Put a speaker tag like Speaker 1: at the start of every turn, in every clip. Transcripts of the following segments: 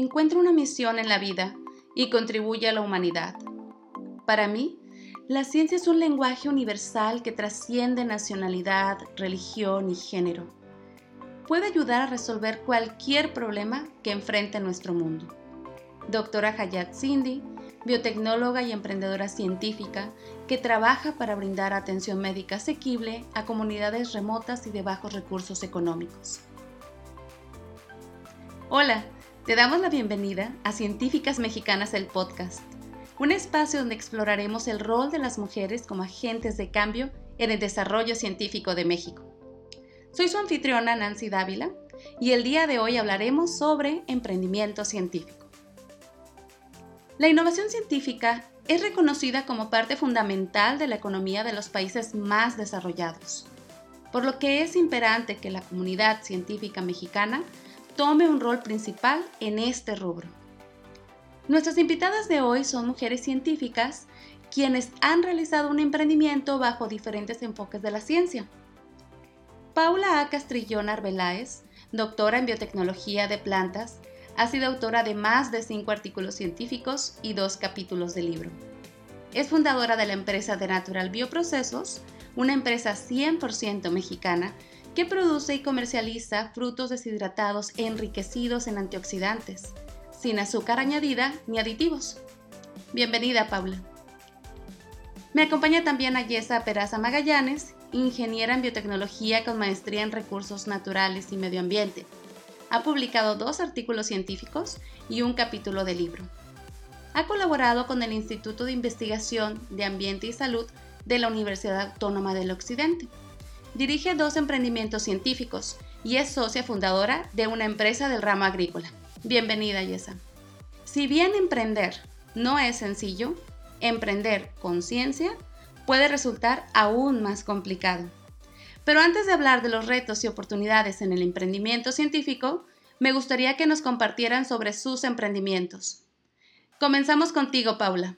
Speaker 1: encuentra una misión en la vida y contribuye a la humanidad. Para mí, la ciencia es un lenguaje universal que trasciende nacionalidad, religión y género. Puede ayudar a resolver cualquier problema que enfrente nuestro mundo. Doctora Hayat Cindy, biotecnóloga y emprendedora científica que trabaja para brindar atención médica asequible a comunidades remotas y de bajos recursos económicos. Hola, te damos la bienvenida a Científicas Mexicanas el Podcast un espacio donde exploraremos el rol de las mujeres como agentes de cambio en el desarrollo científico de México. Soy su anfitriona Nancy Dávila y el día de hoy hablaremos sobre emprendimiento científico. La innovación científica es reconocida como parte fundamental de la economía de los países más desarrollados, por lo que es imperante que la comunidad científica mexicana tome un rol principal en este rubro. Nuestras invitadas de hoy son mujeres científicas quienes han realizado un emprendimiento bajo diferentes enfoques de la ciencia. Paula A. Castrillón Arbeláez, doctora en biotecnología de plantas, ha sido autora de más de cinco artículos científicos y dos capítulos de libro. Es fundadora de la empresa de Natural Bioprocesos, una empresa 100% mexicana que produce y comercializa frutos deshidratados enriquecidos en antioxidantes sin azúcar añadida ni aditivos. Bienvenida, Paula. Me acompaña también Ayesa Peraza Magallanes, ingeniera en biotecnología con maestría en recursos naturales y medio ambiente. Ha publicado dos artículos científicos y un capítulo de libro. Ha colaborado con el Instituto de Investigación de Ambiente y Salud de la Universidad Autónoma del Occidente. Dirige dos emprendimientos científicos y es socia fundadora de una empresa del ramo agrícola. Bienvenida, Yesa. Si bien emprender no es sencillo, emprender con ciencia puede resultar aún más complicado. Pero antes de hablar de los retos y oportunidades en el emprendimiento científico, me gustaría que nos compartieran sobre sus emprendimientos. Comenzamos contigo, Paula.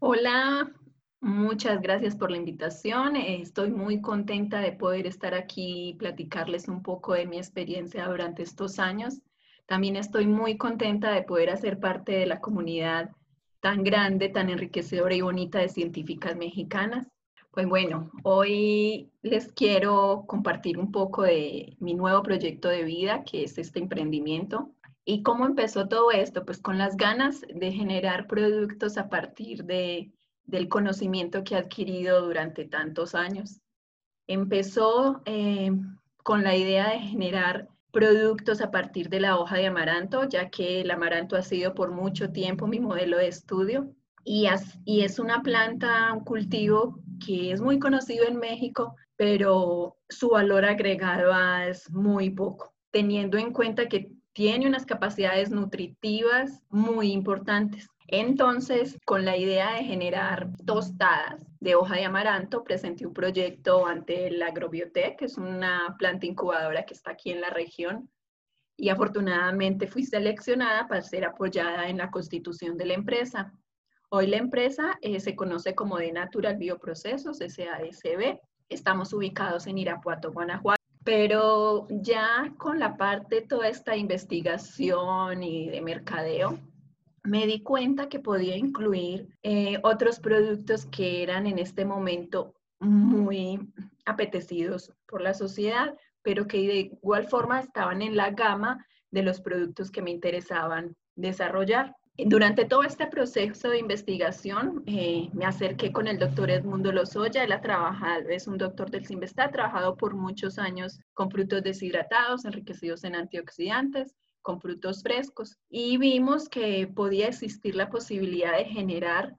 Speaker 2: Hola, muchas gracias por la invitación. Estoy muy contenta de poder estar aquí y platicarles un poco de mi experiencia durante estos años. También estoy muy contenta de poder hacer parte de la comunidad tan grande, tan enriquecedora y bonita de científicas mexicanas. Pues bueno, hoy les quiero compartir un poco de mi nuevo proyecto de vida, que es este emprendimiento. ¿Y cómo empezó todo esto? Pues con las ganas de generar productos a partir de, del conocimiento que he adquirido durante tantos años. Empezó eh, con la idea de generar productos a partir de la hoja de amaranto, ya que el amaranto ha sido por mucho tiempo mi modelo de estudio y es una planta, un cultivo que es muy conocido en México, pero su valor agregado es muy poco, teniendo en cuenta que tiene unas capacidades nutritivas muy importantes. Entonces, con la idea de generar tostadas de hoja de amaranto, presenté un proyecto ante la Agrobiotech, que es una planta incubadora que está aquí en la región, y afortunadamente fui seleccionada para ser apoyada en la constitución de la empresa. Hoy la empresa eh, se conoce como de Natural Bioprocesos, SASB. Estamos ubicados en Irapuato, Guanajuato. Pero ya con la parte toda esta investigación y de mercadeo, me di cuenta que podía incluir eh, otros productos que eran en este momento muy apetecidos por la sociedad, pero que de igual forma estaban en la gama de los productos que me interesaban desarrollar. Durante todo este proceso de investigación, eh, me acerqué con el doctor Edmundo Lozoya. Él ha trabajado, es un doctor del CIMBESTA, ha trabajado por muchos años con frutos deshidratados, enriquecidos en antioxidantes con frutos frescos y vimos que podía existir la posibilidad de generar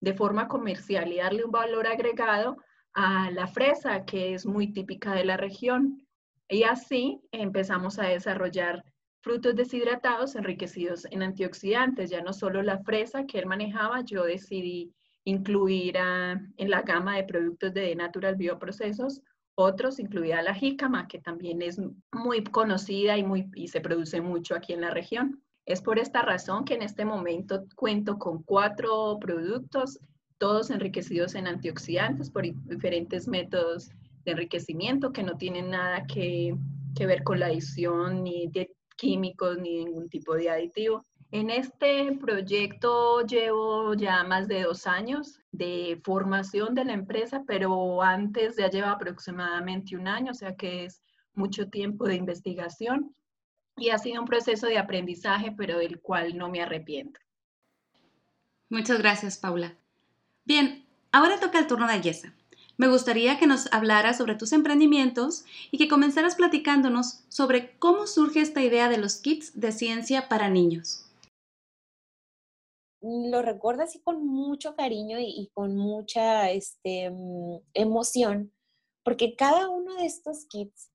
Speaker 2: de forma comercial y darle un valor agregado a la fresa, que es muy típica de la región. Y así empezamos a desarrollar frutos deshidratados enriquecidos en antioxidantes, ya no solo la fresa que él manejaba, yo decidí incluir en la gama de productos de Natural Bioprocesos otros, incluida la jícama, que también es muy conocida y, muy, y se produce mucho aquí en la región. Es por esta razón que en este momento cuento con cuatro productos, todos enriquecidos en antioxidantes por diferentes métodos de enriquecimiento que no tienen nada que, que ver con la adición ni de químicos ni ningún tipo de aditivo. En este proyecto llevo ya más de dos años de formación de la empresa, pero antes ya lleva aproximadamente un año, o sea que es mucho tiempo de investigación y ha sido un proceso de aprendizaje, pero del cual no me arrepiento.
Speaker 1: Muchas gracias, Paula. Bien, ahora toca el turno de Yesa. Me gustaría que nos hablaras sobre tus emprendimientos y que comenzaras platicándonos sobre cómo surge esta idea de los kits de ciencia para niños
Speaker 3: lo recuerdo así con mucho cariño y, con mucha este, mm, emoción, porque cada uno de estos kits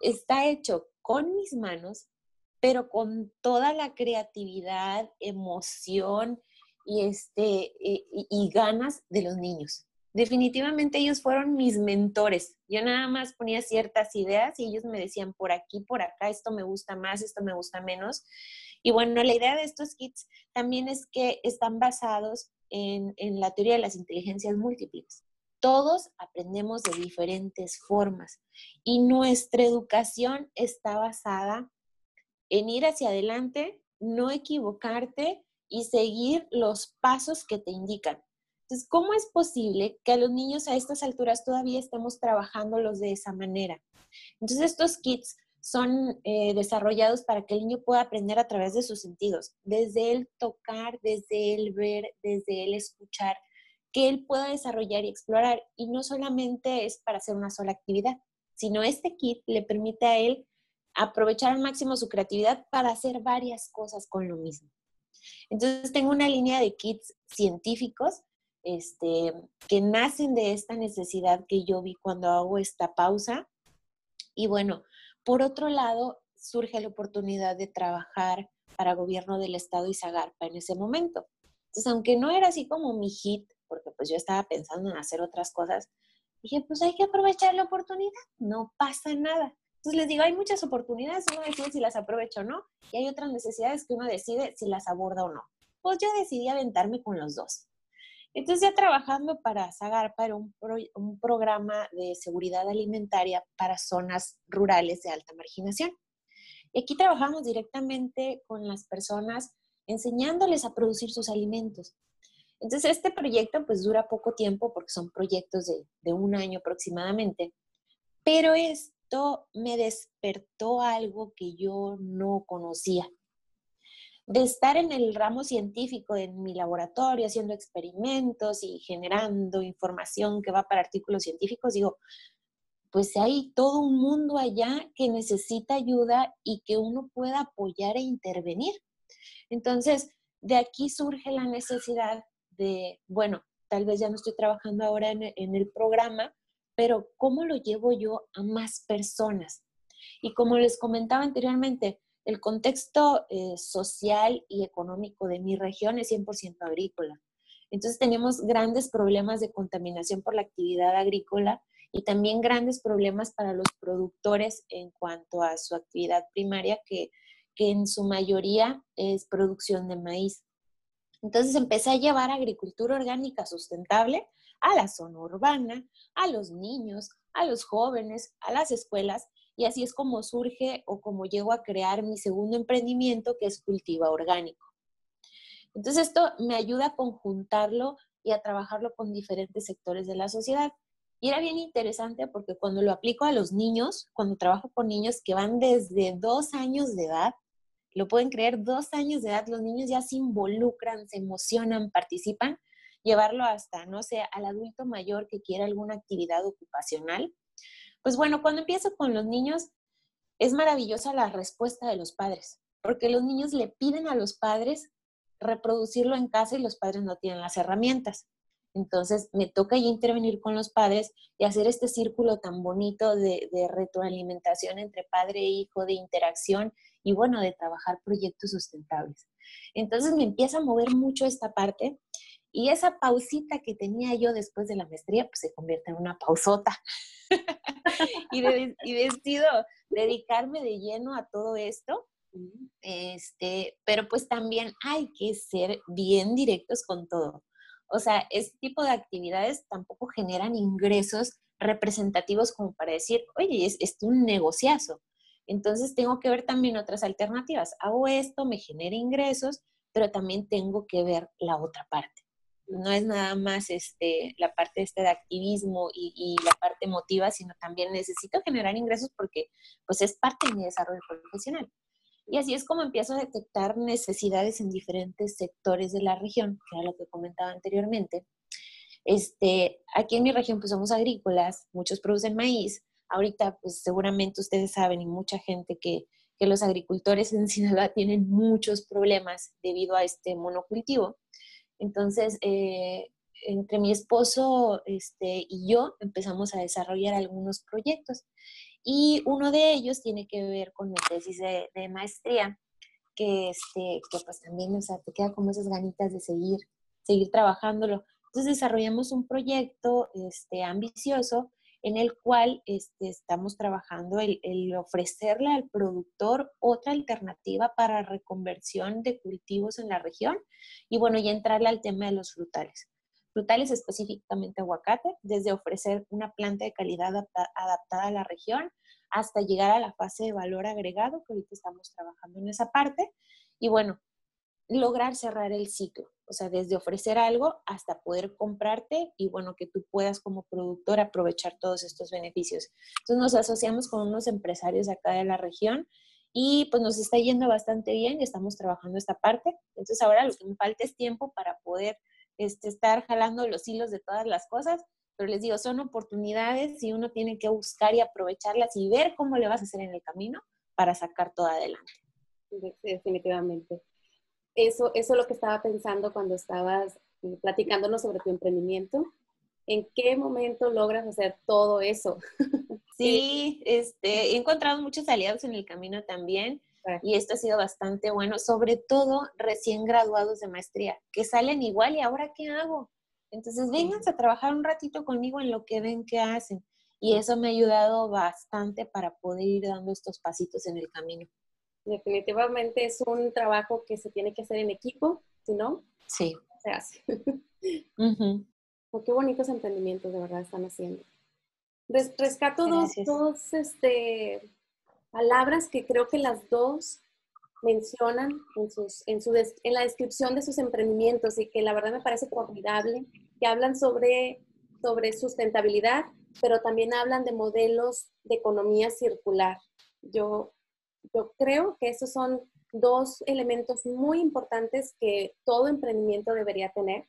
Speaker 3: está hecho con mis manos, pero con toda la creatividad, emoción y, este, y ganas de los niños. Definitivamente ellos fueron mis mentores. Yo nada más ponía ciertas ideas y ellos me decían por aquí, por acá, esto me gusta más, esto me gusta menos. Y bueno, la idea de estos kits también es que están basados en, la teoría de las inteligencias múltiples. Todos aprendemos de diferentes formas y nuestra educación está basada en ir hacia adelante, no equivocarte y seguir los pasos que te indican. Entonces, ¿cómo es posible que a los niños a estas alturas todavía estemos trabajándolos de esa manera? Entonces, estos kits son eh, desarrollados para que el niño pueda aprender a través de sus sentidos, desde el tocar, desde el ver, desde el escuchar, que él pueda desarrollar y explorar. Y no solamente es para hacer una sola actividad, sino este kit le permite a él aprovechar al máximo su creatividad para hacer varias cosas con lo mismo. Entonces tengo una línea de kits científicos este, que nacen de esta necesidad que yo vi cuando hago esta pausa. Y bueno, por otro lado, surge la oportunidad de trabajar para gobierno del estado y Zagarpa en ese momento. Entonces, aunque no era así como mi hit, porque pues yo estaba pensando en hacer otras cosas, dije, pues hay que aprovechar la oportunidad, no pasa nada. Entonces les digo, hay muchas oportunidades, uno decide si las aprovecha o no, y hay otras necesidades que uno decide si las aborda o no. Pues yo decidí aventarme con los dos. Entonces ya trabajando para Zagarpa era un, un programa de seguridad alimentaria para zonas rurales de alta marginación. Y aquí trabajamos directamente con las personas enseñándoles a producir sus alimentos. Entonces este proyecto pues dura poco tiempo porque son proyectos de, de un año aproximadamente, pero esto me despertó algo que yo no conocía de estar en el ramo científico, en mi laboratorio, haciendo experimentos y generando información que va para artículos científicos, digo, pues hay todo un mundo allá que necesita ayuda y que uno pueda apoyar e intervenir. Entonces, de aquí surge la necesidad de, bueno, tal vez ya no estoy trabajando ahora en, el programa, pero ¿cómo lo llevo yo a más personas? Y como les comentaba anteriormente, el contexto eh, social y económico de mi región es 100% agrícola. Entonces tenemos grandes problemas de contaminación por la actividad agrícola y también grandes problemas para los productores en cuanto a su actividad primaria, que, que en su mayoría es producción de maíz. Entonces empecé a llevar agricultura orgánica sustentable a la zona urbana, a los niños, a los jóvenes, a las escuelas y así es como surge o como llego a crear mi segundo emprendimiento que es Cultiva Orgánico. Entonces esto me ayuda a conjuntarlo y a trabajarlo con diferentes sectores de la sociedad. Y era bien interesante porque cuando lo aplico a los niños, cuando trabajo con niños que van desde dos años de edad, lo pueden creer, dos años de edad, los niños ya se involucran, se emocionan, participan, llevarlo hasta, no sé, al adulto mayor que quiera alguna actividad ocupacional, pues bueno, cuando empiezo con los niños, es maravillosa la respuesta de los padres, porque los niños le piden a los padres reproducirlo en casa y los padres no tienen las herramientas. Entonces me toca ya intervenir con los padres y hacer este círculo tan bonito de, de, retroalimentación entre padre e hijo, de interacción y bueno, de trabajar proyectos sustentables. Entonces me empieza a mover mucho esta parte y esa pausita que tenía yo después de la maestría, pues se convierte en una pausota. y, decido dedicarme de lleno a todo esto. Este, pero pues también hay que ser bien directos con todo. O sea, este tipo de actividades tampoco generan ingresos representativos como para decir, oye, es, es un negociazo. Entonces tengo que ver también otras alternativas. Hago esto, me genera ingresos, pero también tengo que ver la otra parte. No es nada más este, la parte este de activismo y, y, la parte emotiva, sino también necesito generar ingresos porque pues es parte de mi desarrollo profesional. Y así es como empiezo a detectar necesidades en diferentes sectores de la región, que era lo que comentaba anteriormente. Este, aquí en mi región pues somos agrícolas, muchos producen maíz. Ahorita pues seguramente ustedes saben y mucha gente que, que los agricultores en Sinaloa tienen muchos problemas debido a este monocultivo. Entonces, eh, entre mi esposo este, y yo empezamos a desarrollar algunos proyectos. Y uno de ellos tiene que ver con mi tesis de, maestría, que, este, que pues también, o sea, te queda como esas ganitas de seguir, seguir trabajándolo. Entonces desarrollamos un proyecto este, ambicioso en el cual este, estamos trabajando el, ofrecerle al productor otra alternativa para reconversión de cultivos en la región y bueno, ya entrarle al tema de los frutales. Frutales, específicamente aguacate, desde ofrecer una planta de calidad adaptada a la región hasta llegar a la fase de valor agregado, que ahorita estamos trabajando en esa parte, y bueno, lograr cerrar el ciclo, o sea, desde ofrecer algo hasta poder comprarte y bueno, que tú puedas como productor aprovechar todos estos beneficios. Entonces nos asociamos con unos empresarios acá de la región y pues nos está yendo bastante bien y estamos trabajando esta parte. Entonces ahora lo que me falta es tiempo para poder este, estar jalando los hilos de todas las cosas, pero les digo, son oportunidades y uno tiene que buscar y aprovecharlas y ver cómo le vas a hacer en el camino para sacar todo adelante.
Speaker 4: Definitivamente. Eso, eso es lo que estaba pensando cuando estabas eh, platicándonos sobre tu emprendimiento. ¿En qué momento logras hacer todo eso?
Speaker 3: Sí, este, he encontrado muchos aliados en el camino también y esto ha sido bastante bueno, sobre todo recién graduados de maestría, que salen igual y ahora qué hago. Entonces, vénganse a trabajar un ratito conmigo en lo que ven que hacen. Y eso me ha ayudado bastante para poder ir dando estos pasitos en el camino.
Speaker 4: Definitivamente es un trabajo que se tiene que hacer en equipo, si no,
Speaker 3: sí.
Speaker 4: se hace. qué bonitos emprendimientos de verdad están haciendo. rescato dos, dos este, palabras que creo que las dos mencionan en, sus, en, su en la descripción de sus emprendimientos y que la verdad me parece formidable, que hablan sobre, sobre sustentabilidad, pero también hablan de modelos de economía circular. Yo, yo creo que esos son dos elementos muy importantes que todo emprendimiento debería tener,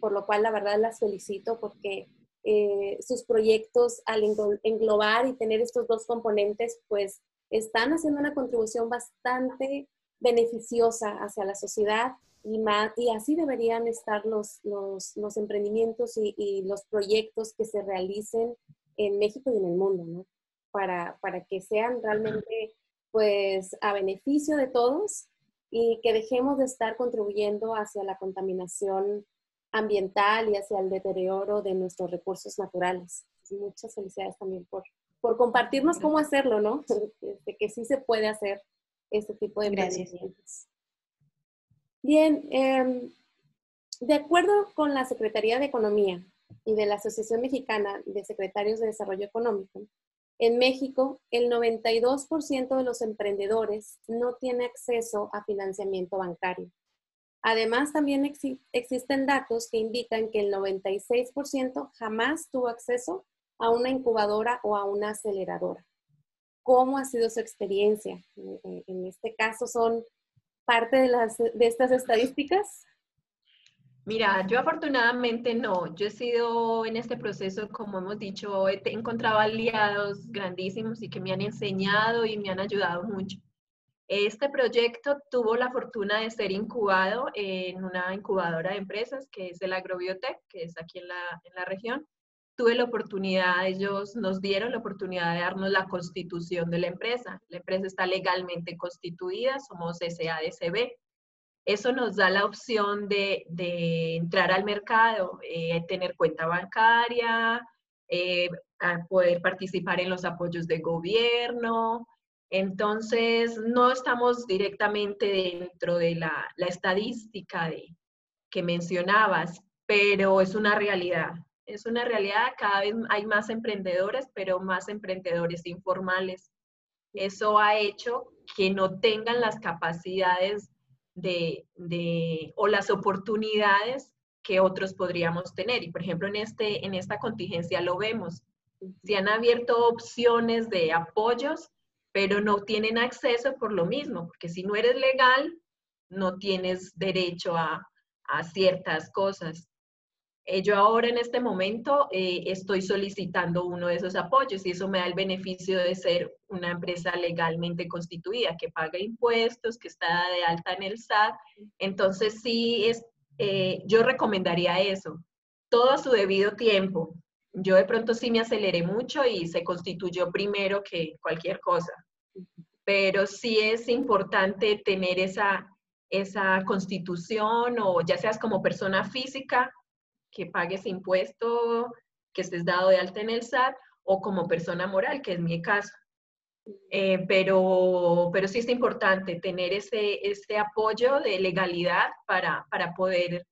Speaker 4: por lo cual la verdad las felicito porque eh, sus proyectos al englobar y tener estos dos componentes, pues están haciendo una contribución bastante beneficiosa hacia la sociedad y, más, y así deberían estar los, los, los emprendimientos y, y, los proyectos que se realicen en México y en el mundo, ¿no? Para, para que sean realmente pues a beneficio de todos y que dejemos de estar contribuyendo hacia la contaminación ambiental y hacia el deterioro de nuestros recursos naturales. Muchas felicidades también por, por compartirnos cómo hacerlo, ¿no? De que sí se puede hacer este tipo de emprendimientos. Bien, em, de acuerdo con la Secretaría de Economía y de la Asociación Mexicana de Secretarios de Desarrollo Económico, en México, el 92% de los emprendedores no tiene acceso a financiamiento bancario. Además, también existen datos que indican que el 96% jamás tuvo acceso a una incubadora o a una aceleradora. ¿Cómo ha sido su experiencia? En este caso, ¿son parte de, las, de estas estadísticas?
Speaker 2: Mira, yo afortunadamente no. Yo he sido en este proceso, como hemos dicho, he encontrado aliados grandísimos y que me han enseñado y me han ayudado mucho. Este proyecto tuvo la fortuna de ser incubado en una incubadora de empresas que es el Agrobiotech, que es aquí en la, en la región. Tuve la oportunidad, ellos nos dieron la oportunidad de darnos la constitución de la empresa. La empresa está legalmente constituida, somos SADCB. Eso nos da la opción de, de entrar al mercado, eh, tener cuenta bancaria, eh, poder participar en los apoyos de gobierno, entonces, no estamos directamente dentro de la, estadística de, que mencionabas, pero es una realidad. Es una realidad, cada vez hay más emprendedores, pero más emprendedores informales. Eso ha hecho que no tengan las capacidades de, o las oportunidades que otros podríamos tener. Y por ejemplo, en, este, en esta contingencia lo vemos. Se han abierto opciones de apoyos, pero no tienen acceso por lo mismo, porque si no eres legal, no tienes derecho a, a ciertas cosas. Eh, yo ahora en este momento eh, estoy solicitando uno de esos apoyos y eso me da el beneficio de ser una empresa legalmente constituida, que paga impuestos, que está de alta en el SAT. Entonces sí, es, eh, yo recomendaría eso, todo a su debido tiempo. Yo de pronto sí me aceleré mucho y se constituyó primero que cualquier cosa, pero sí es importante tener esa, esa constitución o ya seas como persona física que pagues impuesto, que estés dado de alta en el SAT, o como persona moral, que es mi caso. Eh, pero, pero sí es importante tener ese, ese apoyo de legalidad para, para poder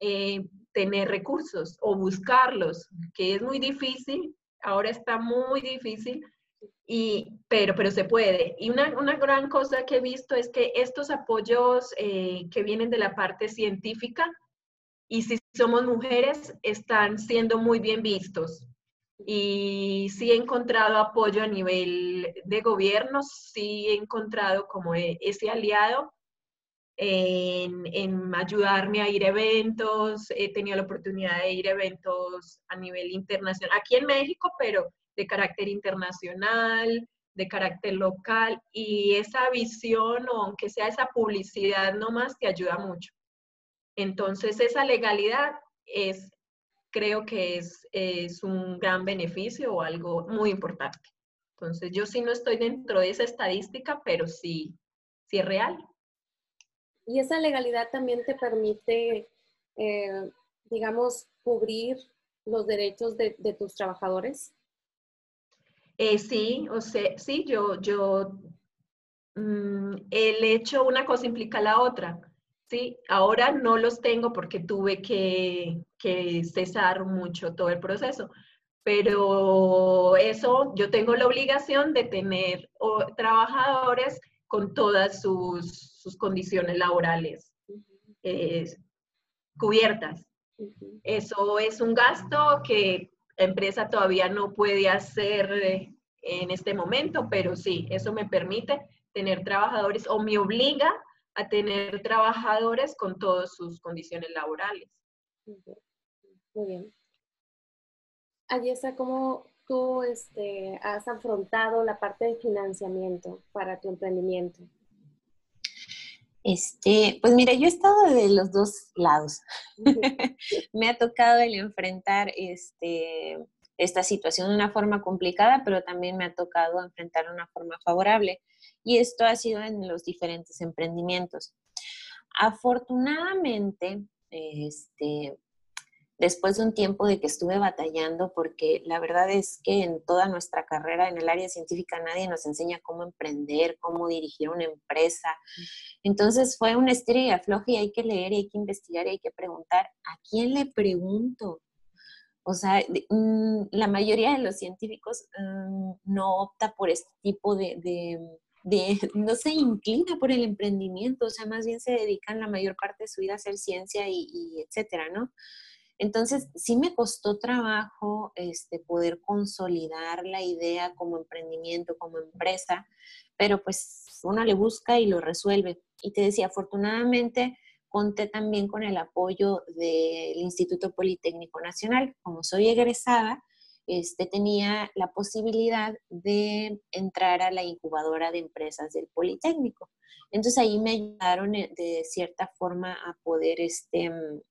Speaker 2: eh, tener recursos o buscarlos, que es muy difícil, ahora está muy difícil, y, pero, pero se puede. Y una, una gran cosa que he visto es que estos apoyos eh, que vienen de la parte científica, y si somos mujeres, están siendo muy bien vistos. Y sí he encontrado apoyo a nivel de gobierno, sí he encontrado como e, ese aliado en, en, ayudarme a ir a eventos, he tenido la oportunidad de ir a eventos a nivel internacional, aquí en México, pero de carácter internacional, de carácter local, y esa visión, o aunque sea esa publicidad nomás, te ayuda mucho. Entonces, esa legalidad es, creo que es, es un gran beneficio o algo muy importante. Entonces, yo sí no estoy dentro de esa estadística, pero sí, sí es real.
Speaker 4: Y esa legalidad también te permite, eh, digamos, cubrir los derechos de, tus trabajadores.
Speaker 2: Eh, sí, o sea, sí, yo, yo, mm, el hecho, una cosa implica la otra. Sí, ahora no los tengo porque tuve que, cesar mucho todo el proceso, pero eso yo tengo la obligación de tener trabajadores con todas sus, condiciones laborales eh, cubiertas. Eso es un gasto que la empresa todavía no puede hacer en este momento, pero sí, eso me permite tener trabajadores o me obliga a tener trabajadores con todas sus condiciones laborales.
Speaker 4: Muy bien. Ayesa, ¿cómo tú este, has afrontado la parte de financiamiento para tu emprendimiento?
Speaker 3: Este, pues mira, yo he estado de los dos lados. Me ha tocado el enfrentar este, esta situación de una forma complicada, pero también me ha tocado enfrentar de una forma favorable y esto ha sido en los diferentes emprendimientos. Afortunadamente, este, después de un tiempo de que estuve batallando, porque la verdad es que en toda nuestra carrera en el área científica nadie nos enseña cómo emprender, cómo dirigir una empresa. Entonces fue un estira y y hay que leer, y hay que investigar y hay que preguntar, ¿a quién le pregunto? O sea, mm, la mayoría de los científicos mm, no opta por este tipo de, no se inclina por el emprendimiento, o sea, más bien se dedican la mayor parte de su vida a hacer ciencia y, etcétera, ¿no? Entonces, sí me costó trabajo este, poder consolidar la idea como emprendimiento, como empresa, pero pues uno le busca y lo resuelve. Y te decía, afortunadamente conté también con el apoyo del Instituto Politécnico Nacional. Como soy egresada, este, tenía la posibilidad de entrar a la incubadora de empresas del Politécnico. Entonces ahí me ayudaron eh, de cierta forma a poder este, mm,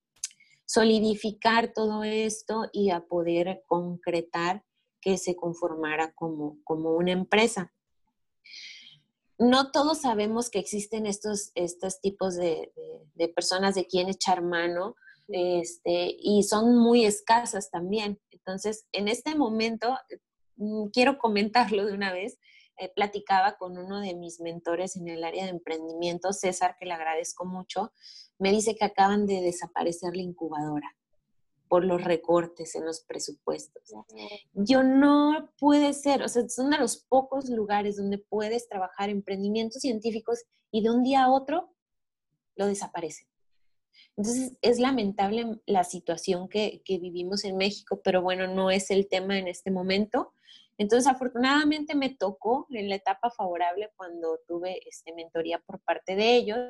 Speaker 3: solidificar todo esto y a poder concretar que se conformara como, como una empresa. No todos sabemos que existen estos, estos tipos de, de personas de quien echar mano este, y son muy escasas también. Entonces, en este momento, mm, quiero comentarlo de una vez, eh, platicaba con uno de mis mentores en el área de emprendimiento, César, que le agradezco mucho, me dice que acaban de desaparecer la incubadora. por los recortes en los presupuestos. Yo no puede ser, o sea, son de los pocos lugares donde puedes trabajar emprendimientos científicos y de un día a otro lo desaparecen. Entonces, es lamentable la situación que, que, vivimos en México, pero bueno, no es el tema en este momento. Entonces, afortunadamente me tocó en la etapa favorable cuando tuve este, mentoría por parte de ellos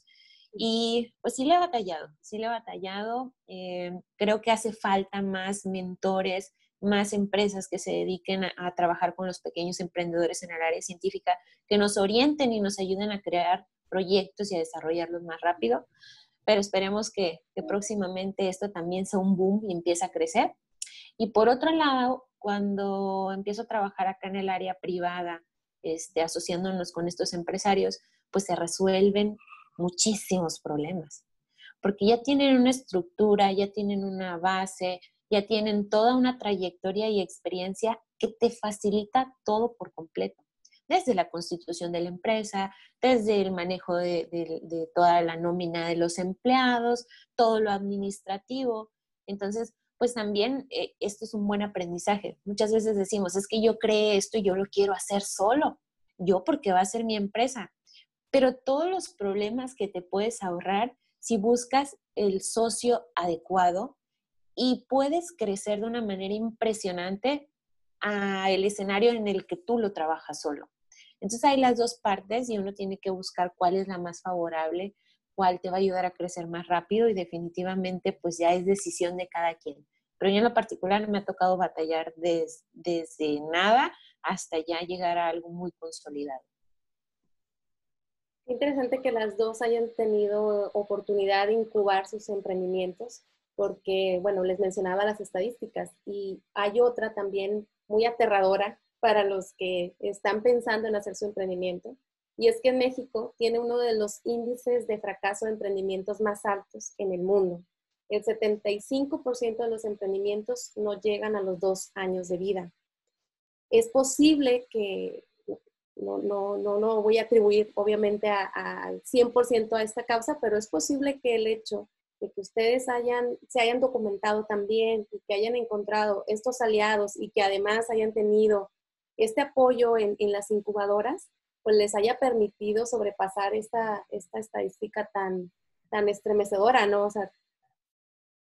Speaker 3: y pues sí le he batallado, sí le he batallado. Eh, creo que hace falta más mentores, más empresas que se dediquen a, trabajar con los pequeños emprendedores en el área científica, que nos orienten y nos ayuden a crear proyectos y a desarrollarlos más rápido. Pero esperemos que, próximamente esto también sea un boom y empiece a crecer. Y por otro lado, cuando empiezo a trabajar acá en el área privada, este, asociándonos con estos empresarios, pues se resuelven muchísimos problemas, porque ya tienen una estructura, ya tienen una base, ya tienen toda una trayectoria y experiencia que te facilita todo por completo, desde la constitución de la empresa, desde el manejo de, toda la nómina de los empleados, todo lo administrativo. Entonces, pues también eh, esto es un buen aprendizaje. Muchas veces decimos, es que yo creé esto y yo lo quiero hacer solo, yo porque va a ser mi empresa pero todos los problemas que te puedes ahorrar si buscas el socio adecuado y puedes crecer de una manera impresionante al escenario en el que tú lo trabajas solo. Entonces hay las dos partes y uno tiene que buscar cuál es la más favorable, cuál te va a ayudar a crecer más rápido y definitivamente pues ya es decisión de cada quien. Pero yo en lo particular me ha tocado batallar desde nada hasta ya llegar a algo muy consolidado.
Speaker 4: Interesante que las dos hayan tenido oportunidad de incubar sus emprendimientos, porque, bueno, les mencionaba las estadísticas y hay otra también muy aterradora para los que están pensando en hacer su emprendimiento, y es que México tiene uno de los índices de fracaso de emprendimientos más altos en el mundo. El 75% de los emprendimientos no llegan a los dos años de vida. Es posible que no, no, no, no voy a atribuir obviamente al 100% a esta causa, pero es posible que el hecho de que ustedes hayan, se hayan documentado también y que hayan encontrado estos aliados y que además hayan tenido este apoyo en, en las incubadoras, pues les haya permitido sobrepasar esta, esta estadística tan, tan estremecedora, ¿no? O sea,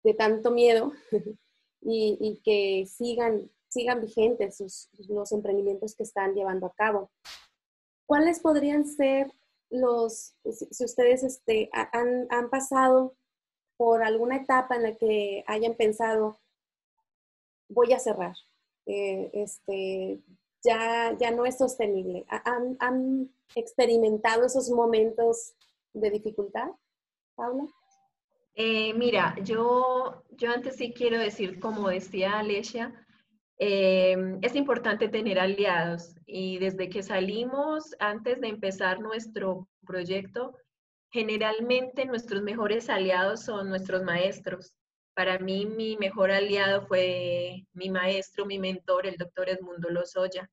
Speaker 4: de tanto miedo y, y que sigan sigan vigentes sus, los emprendimientos que están llevando a cabo. ¿Cuáles podrían ser los, si ustedes este, han, han pasado por alguna etapa en la que hayan pensado, voy a cerrar, eh, este, ya, ya no es sostenible. ¿Han, ¿Han, experimentado esos momentos de dificultad, Paula?
Speaker 2: Eh, mira, yo, yo antes sí quiero decir, como decía Alesia, Em, es importante tener aliados y desde que salimos, antes de empezar nuestro proyecto, generalmente nuestros mejores aliados son nuestros maestros. Para mí, mi mejor aliado fue mi maestro, mi mentor, el doctor Edmundo Lozoya.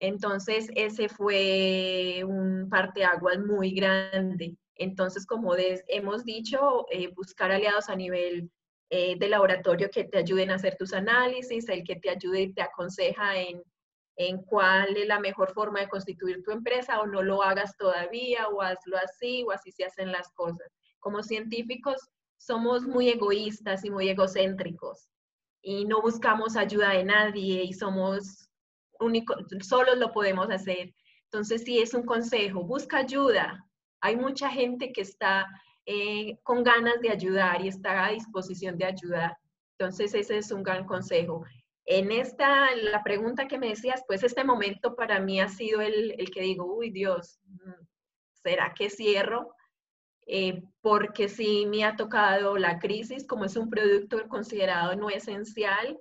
Speaker 2: Entonces, ese fue un parteaguas muy grande. Entonces, como hemos dicho, eh, buscar aliados a nivel eh, de laboratorio que te ayuden a hacer tus análisis, el que te ayude y te aconseja en, en cuál es la mejor forma de constituir tu empresa o no lo hagas todavía o hazlo así o así se hacen las cosas. Como científicos somos muy egoístas y muy egocéntricos y no buscamos ayuda de nadie y somos únicos, solos lo podemos hacer. Entonces, sí es un consejo, busca ayuda. Hay mucha gente que está eh, con ganas de ayudar y está a disposición de ayudar. Entonces, ese es un gran consejo. En esta, la pregunta que me decías, pues este momento para mí ha sido el, el que digo, uy Dios, mm, ¿será que cierro? Eh, porque sí me ha tocado la crisis, como es un producto considerado no esencial,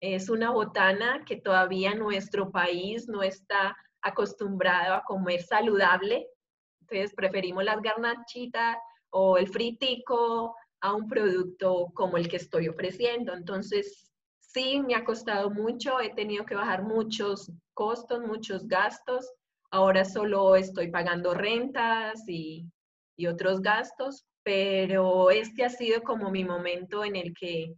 Speaker 2: es una botana que todavía nuestro país no está acostumbrado a comer saludable, entonces preferimos las garnachitas, o el fritico a un producto como el que estoy ofreciendo. Entonces, sí, me ha costado mucho, he tenido que bajar muchos costos, muchos gastos. Ahora solo estoy pagando rentas y, y otros gastos, pero este ha sido como mi momento en el que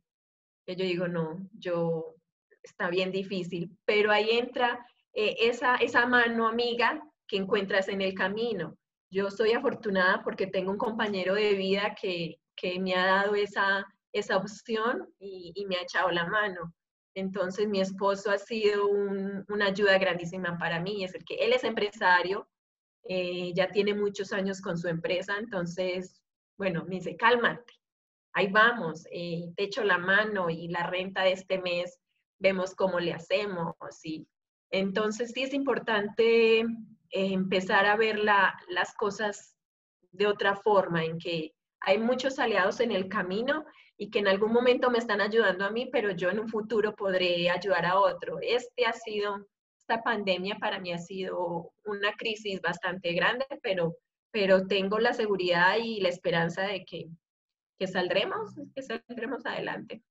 Speaker 2: yo digo, no, yo, está bien difícil, pero ahí entra eh, esa, esa mano amiga que encuentras en el camino. Yo soy afortunada porque tengo un compañero de vida que, que me ha dado esa, esa opción y, me ha echado la mano. Entonces mi esposo ha sido una ayuda grandísima para mí, es el que él es empresario, eh, ya tiene muchos años con su empresa, entonces, bueno, me dice, cálmate, ahí vamos, eh, te echo la mano y la renta de este mes vemos cómo le hacemos. Y, entonces sí es importante eh, empezar a ver las cosas de otra forma, en que hay muchos aliados en el camino y que en algún momento me están ayudando a mí, pero yo en un futuro podré ayudar a otro. Este ha sido, esta pandemia para mí ha sido una crisis bastante grande, pero, pero tengo la seguridad y la esperanza de que, que saldremos, que saldremos adelante.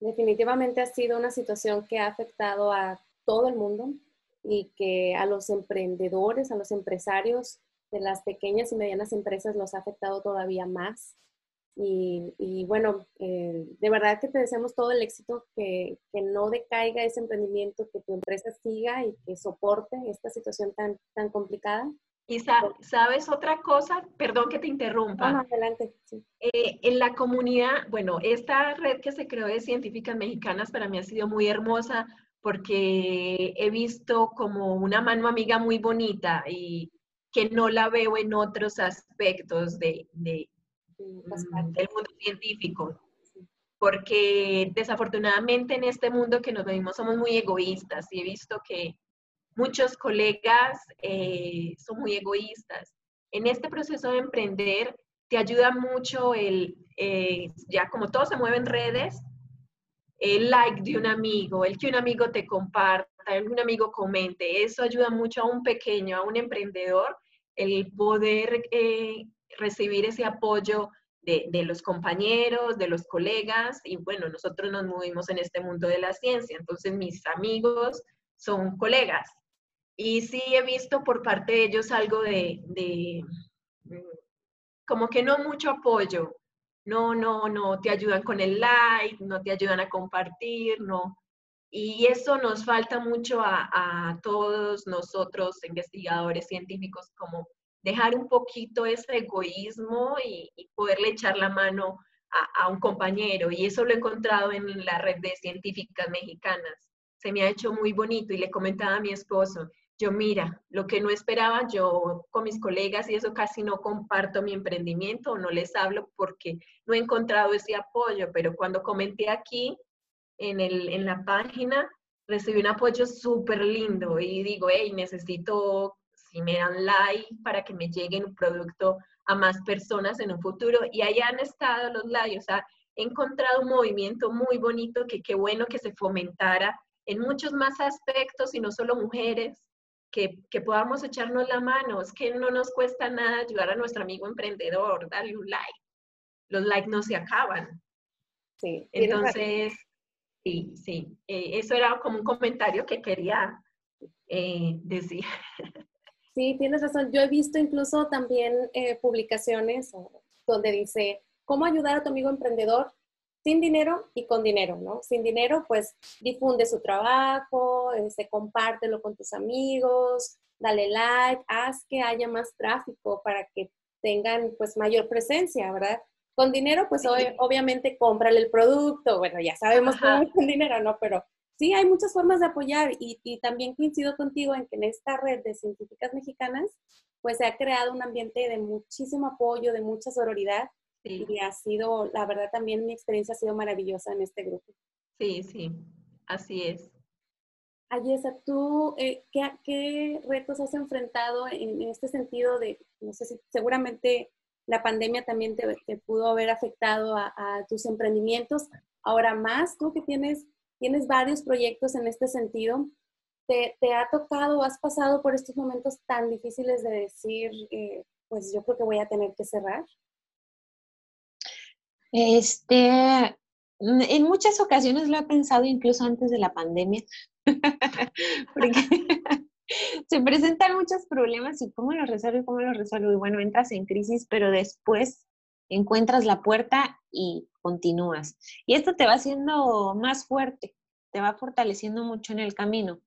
Speaker 4: Definitivamente ha sido una situación que ha afectado a todo el mundo y que a los emprendedores, a los empresarios de las pequeñas y medianas empresas los ha afectado todavía más. Y, bueno, eh, de verdad que te deseamos todo el éxito, que, que, no decaiga ese emprendimiento, que tu empresa siga y que soporte esta situación tan, tan complicada.
Speaker 2: Y sabes otra cosa, perdón que te interrumpa.
Speaker 4: No, adelante.
Speaker 2: Eh, en la comunidad, bueno, esta red que se creó de científicas mexicanas para mí ha sido muy hermosa porque he visto como una mano amiga muy bonita y que no la veo en otros aspectos de, Mm, del mundo científico. Porque desafortunadamente en este mundo que nos vivimos somos muy egoístas y he visto que muchos colegas eh, son muy egoístas. En este proceso de emprender te ayuda mucho el, eh, ya como todo se mueve en redes, el like de un amigo, el que un amigo te comparta, el que un amigo comente, eso ayuda mucho a un pequeño, a un emprendedor, el poder eh, recibir ese apoyo de, de, los compañeros, de los colegas, y bueno, nosotros nos movimos en este mundo de la ciencia, entonces mis amigos son colegas. Y sí he visto por parte de ellos algo de, de mm, como que no mucho apoyo, no, no, no te ayudan con el like, no te ayudan a compartir, no. Y eso nos falta mucho a, a todos nosotros, investigadores científicos, como dejar un poquito ese egoísmo y, poderle echar la mano a, un compañero. Y eso lo he encontrado en la red de científicas mexicanas. Se me ha hecho muy bonito y le comentaba a mi esposo, yo mira, lo que no esperaba, yo con mis colegas y eso casi no comparto mi emprendimiento o no les hablo porque no he encontrado ese apoyo, pero cuando comenté aquí en, el, en la página, recibí un apoyo súper lindo y digo, hey, necesito si me dan like para que me llegue un producto a más personas en un futuro. Y ahí han estado los likes, o sea, he encontrado un movimiento muy bonito que qué bueno que se fomentara en muchos más aspectos y no solo mujeres, que, que, podamos echarnos la mano. Es que no nos cuesta nada ayudar a nuestro amigo emprendedor, darle un like. Los likes no se acaban.
Speaker 4: Sí.
Speaker 2: Entonces, sí, sí. Eh, eso era como un comentario que quería eh, decir.
Speaker 4: Sí, tienes razón. Yo he visto incluso también eh, publicaciones donde dice, ¿cómo ayudar a tu amigo emprendedor sin dinero y con dinero, ¿no? Sin dinero, pues difunde su trabajo, se compártelo con tus amigos, dale like, haz que haya más tráfico para que tengan pues mayor presencia, ¿verdad? Con dinero, pues obviamente cómprale el producto, bueno, ya sabemos cómo es con dinero, ¿no? Pero sí, hay muchas formas de apoyar y, también coincido contigo en que en esta red de científicas mexicanas, pues se ha creado un ambiente de muchísimo apoyo, de mucha sororidad y ha sido, la verdad también mi experiencia ha sido maravillosa en este grupo.
Speaker 2: Sí, sí, así es.
Speaker 4: Ayesa, ¿tú eh, ¿qué, retos has enfrentado en, este sentido de, no sé si seguramente la pandemia también te, pudo haber afectado a, a, tus emprendimientos, ahora más tú que tienes tienes varios proyectos en este sentido. ¿Te, ha tocado, has pasado por estos momentos tan difíciles de decir, eh, pues yo creo que voy a tener que cerrar?
Speaker 3: Este, en muchas ocasiones lo he pensado incluso antes de la pandemia, porque se presentan muchos problemas y cómo los resuelvo y cómo los resuelvo. Y bueno, entras en crisis, pero después encuentras la puerta y continúas. Y esto te va haciendo más fuerte, te va fortaleciendo mucho en el camino.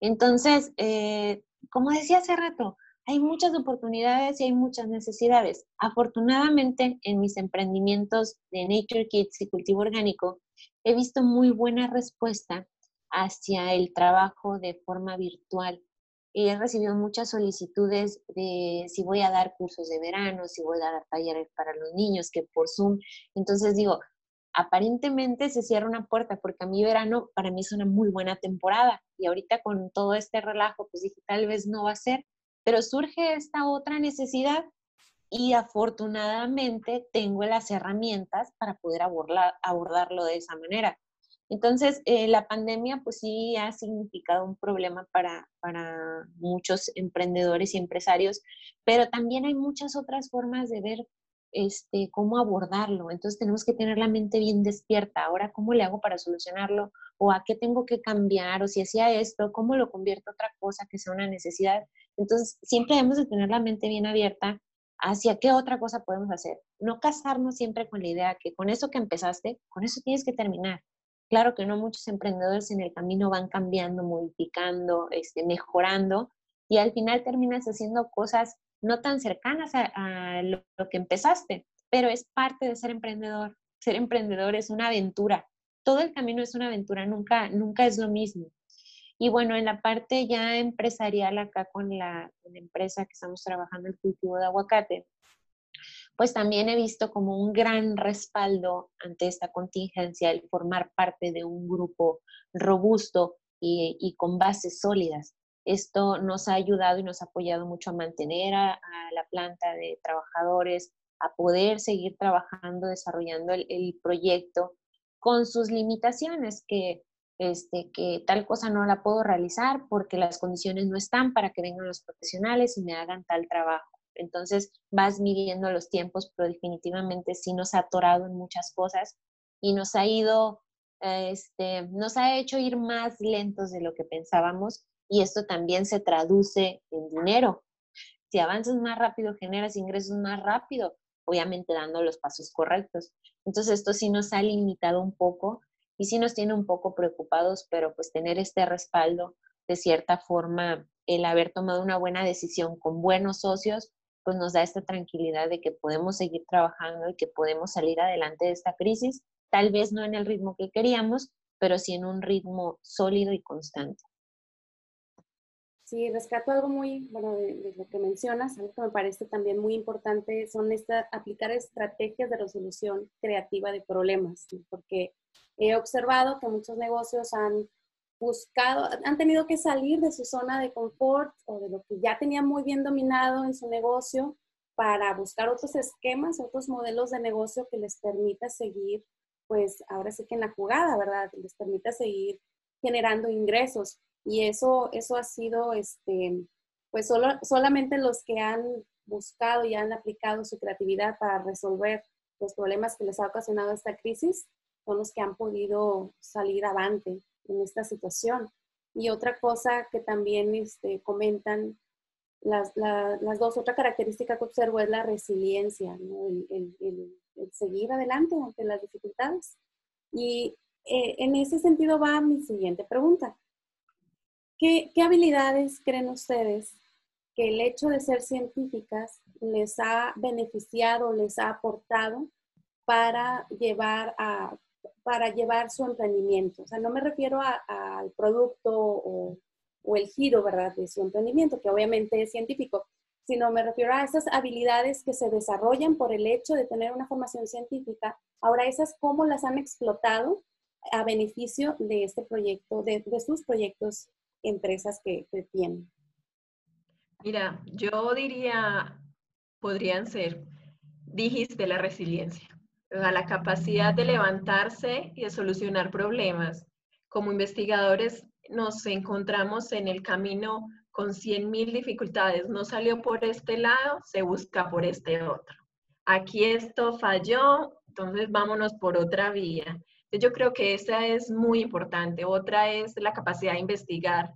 Speaker 3: Entonces, eh, como decía hace rato, hay muchas oportunidades y hay muchas necesidades. Afortunadamente, en mis emprendimientos de Nature Kids y cultivo orgánico, he visto muy buena respuesta hacia el trabajo de forma virtual. He recibido muchas solicitudes de si voy a dar cursos de verano, si voy a dar talleres para los niños, que por Zoom. Entonces digo, aparentemente se cierra una puerta porque a mi verano para mí es una muy buena temporada y ahorita con todo este relajo, pues dije, tal vez no va a ser, pero surge esta otra necesidad y afortunadamente tengo las herramientas para poder abordarlo de esa manera. Entonces, eh, la pandemia pues sí ha significado un problema para, para muchos emprendedores y empresarios, pero también hay muchas otras formas de ver este, cómo abordarlo. Entonces tenemos que tener la mente bien despierta. Ahora, ¿cómo le hago para solucionarlo? ¿O a qué tengo que cambiar? ¿O si hacía esto, cómo lo convierto a otra cosa que sea una necesidad? Entonces, siempre debemos de tener la mente bien abierta hacia qué otra cosa podemos hacer. No casarnos siempre con la idea que con eso que empezaste, con eso tienes que terminar. Claro que no muchos emprendedores en el camino van cambiando, modificando, este, mejorando y al final terminas haciendo cosas no tan cercanas a, lo, que empezaste, pero es parte de ser emprendedor. Ser emprendedor es una aventura. Todo el camino es una aventura, nunca, nunca es lo mismo. Y bueno, en la parte ya empresarial acá con la, con la empresa que estamos trabajando el cultivo de aguacate, pues también he visto como un gran respaldo ante esta contingencia el formar parte de un grupo robusto y, con bases sólidas. Esto nos ha ayudado y nos ha apoyado mucho a mantener a, la planta de trabajadores, a poder seguir trabajando, desarrollando el, proyecto con sus limitaciones, que, este, que tal cosa no la puedo realizar porque las condiciones no están para que vengan los profesionales y me hagan tal trabajo. Entonces vas midiendo los tiempos, pero definitivamente sí nos ha atorado en muchas cosas y nos ha ido, este, nos ha hecho ir más lentos de lo que pensábamos y esto también se traduce en dinero. Si avanzas más rápido, generas ingresos más rápido, obviamente dando los pasos correctos. Entonces esto sí nos ha limitado un poco y sí nos tiene un poco preocupados, pero pues tener este respaldo de cierta forma, el haber tomado una buena decisión con buenos socios, pues nos da esta tranquilidad de que podemos seguir trabajando y que podemos salir adelante de esta crisis, tal vez no en el ritmo que queríamos, pero sí en un ritmo sólido y constante.
Speaker 4: Sí, rescato algo muy, bueno, de, lo que mencionas, algo que me parece también muy importante son esta, aplicar estrategias de resolución creativa de problemas, porque he observado que muchos negocios han buscado, han tenido que salir de su zona de confort o de lo que ya tenían muy bien dominado en su negocio para buscar otros esquemas, otros modelos de negocio que les permita seguir, pues ahora sí que en la jugada, ¿verdad? Les permita seguir generando ingresos. Y eso, eso ha sido, este, pues solo, solamente los que han buscado y han aplicado su creatividad para resolver los problemas que les ha ocasionado esta crisis son los que han podido salir avante en esta situación. Y otra cosa que también este, comentan las, las, dos, otra característica que observo es la resiliencia, el, el, seguir adelante ante las dificultades. Y eh, en ese sentido va mi siguiente pregunta. ¿Qué, ¿Qué habilidades creen ustedes que el hecho de ser científicas les ha beneficiado, les ha aportado para llevar a para llevar su emprendimiento. O sea, no me refiero al producto o, el giro, ¿verdad?, de su emprendimiento, que obviamente es científico, sino me refiero a esas habilidades que se desarrollan por el hecho de tener una formación científica. Ahora, esas, ¿cómo las han explotado a beneficio de este proyecto, de, sus proyectos, empresas que, tienen?
Speaker 2: Mira, yo diría, podrían ser, dijiste la resiliencia a la capacidad de levantarse y de solucionar problemas. Como investigadores nos encontramos en el camino con 100.000 dificultades. No salió por este lado, se busca por este otro. Aquí esto falló, entonces vámonos por otra vía. Yo creo que esa es muy importante. Otra es la capacidad de investigar.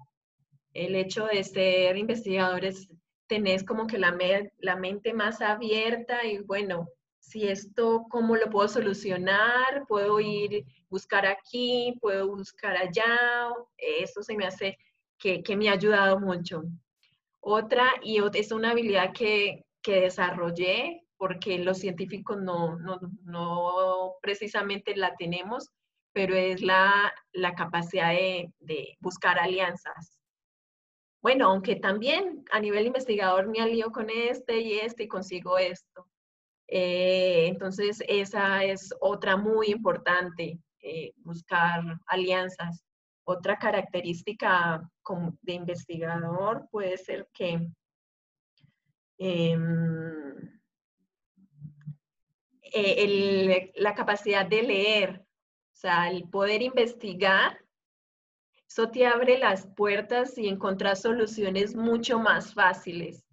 Speaker 2: El hecho de ser investigadores, tenés como que la, la mente más abierta y bueno, si esto, ¿cómo lo puedo solucionar? ¿Puedo ir, buscar aquí? ¿Puedo buscar allá? Eso se me hace que, que me ha ayudado mucho. Otra, y es una habilidad que, que desarrollé porque los científicos no, no, precisamente la tenemos, pero es la, la capacidad de, de, buscar alianzas. Bueno, aunque también a nivel investigador me alío con este y este y consigo esto. Eh, entonces, esa es otra muy importante, eh, buscar alianzas. Otra característica de investigador puede ser que em, la capacidad de leer, o sea, el poder investigar, eso te abre las puertas y encontrar soluciones mucho más fáciles.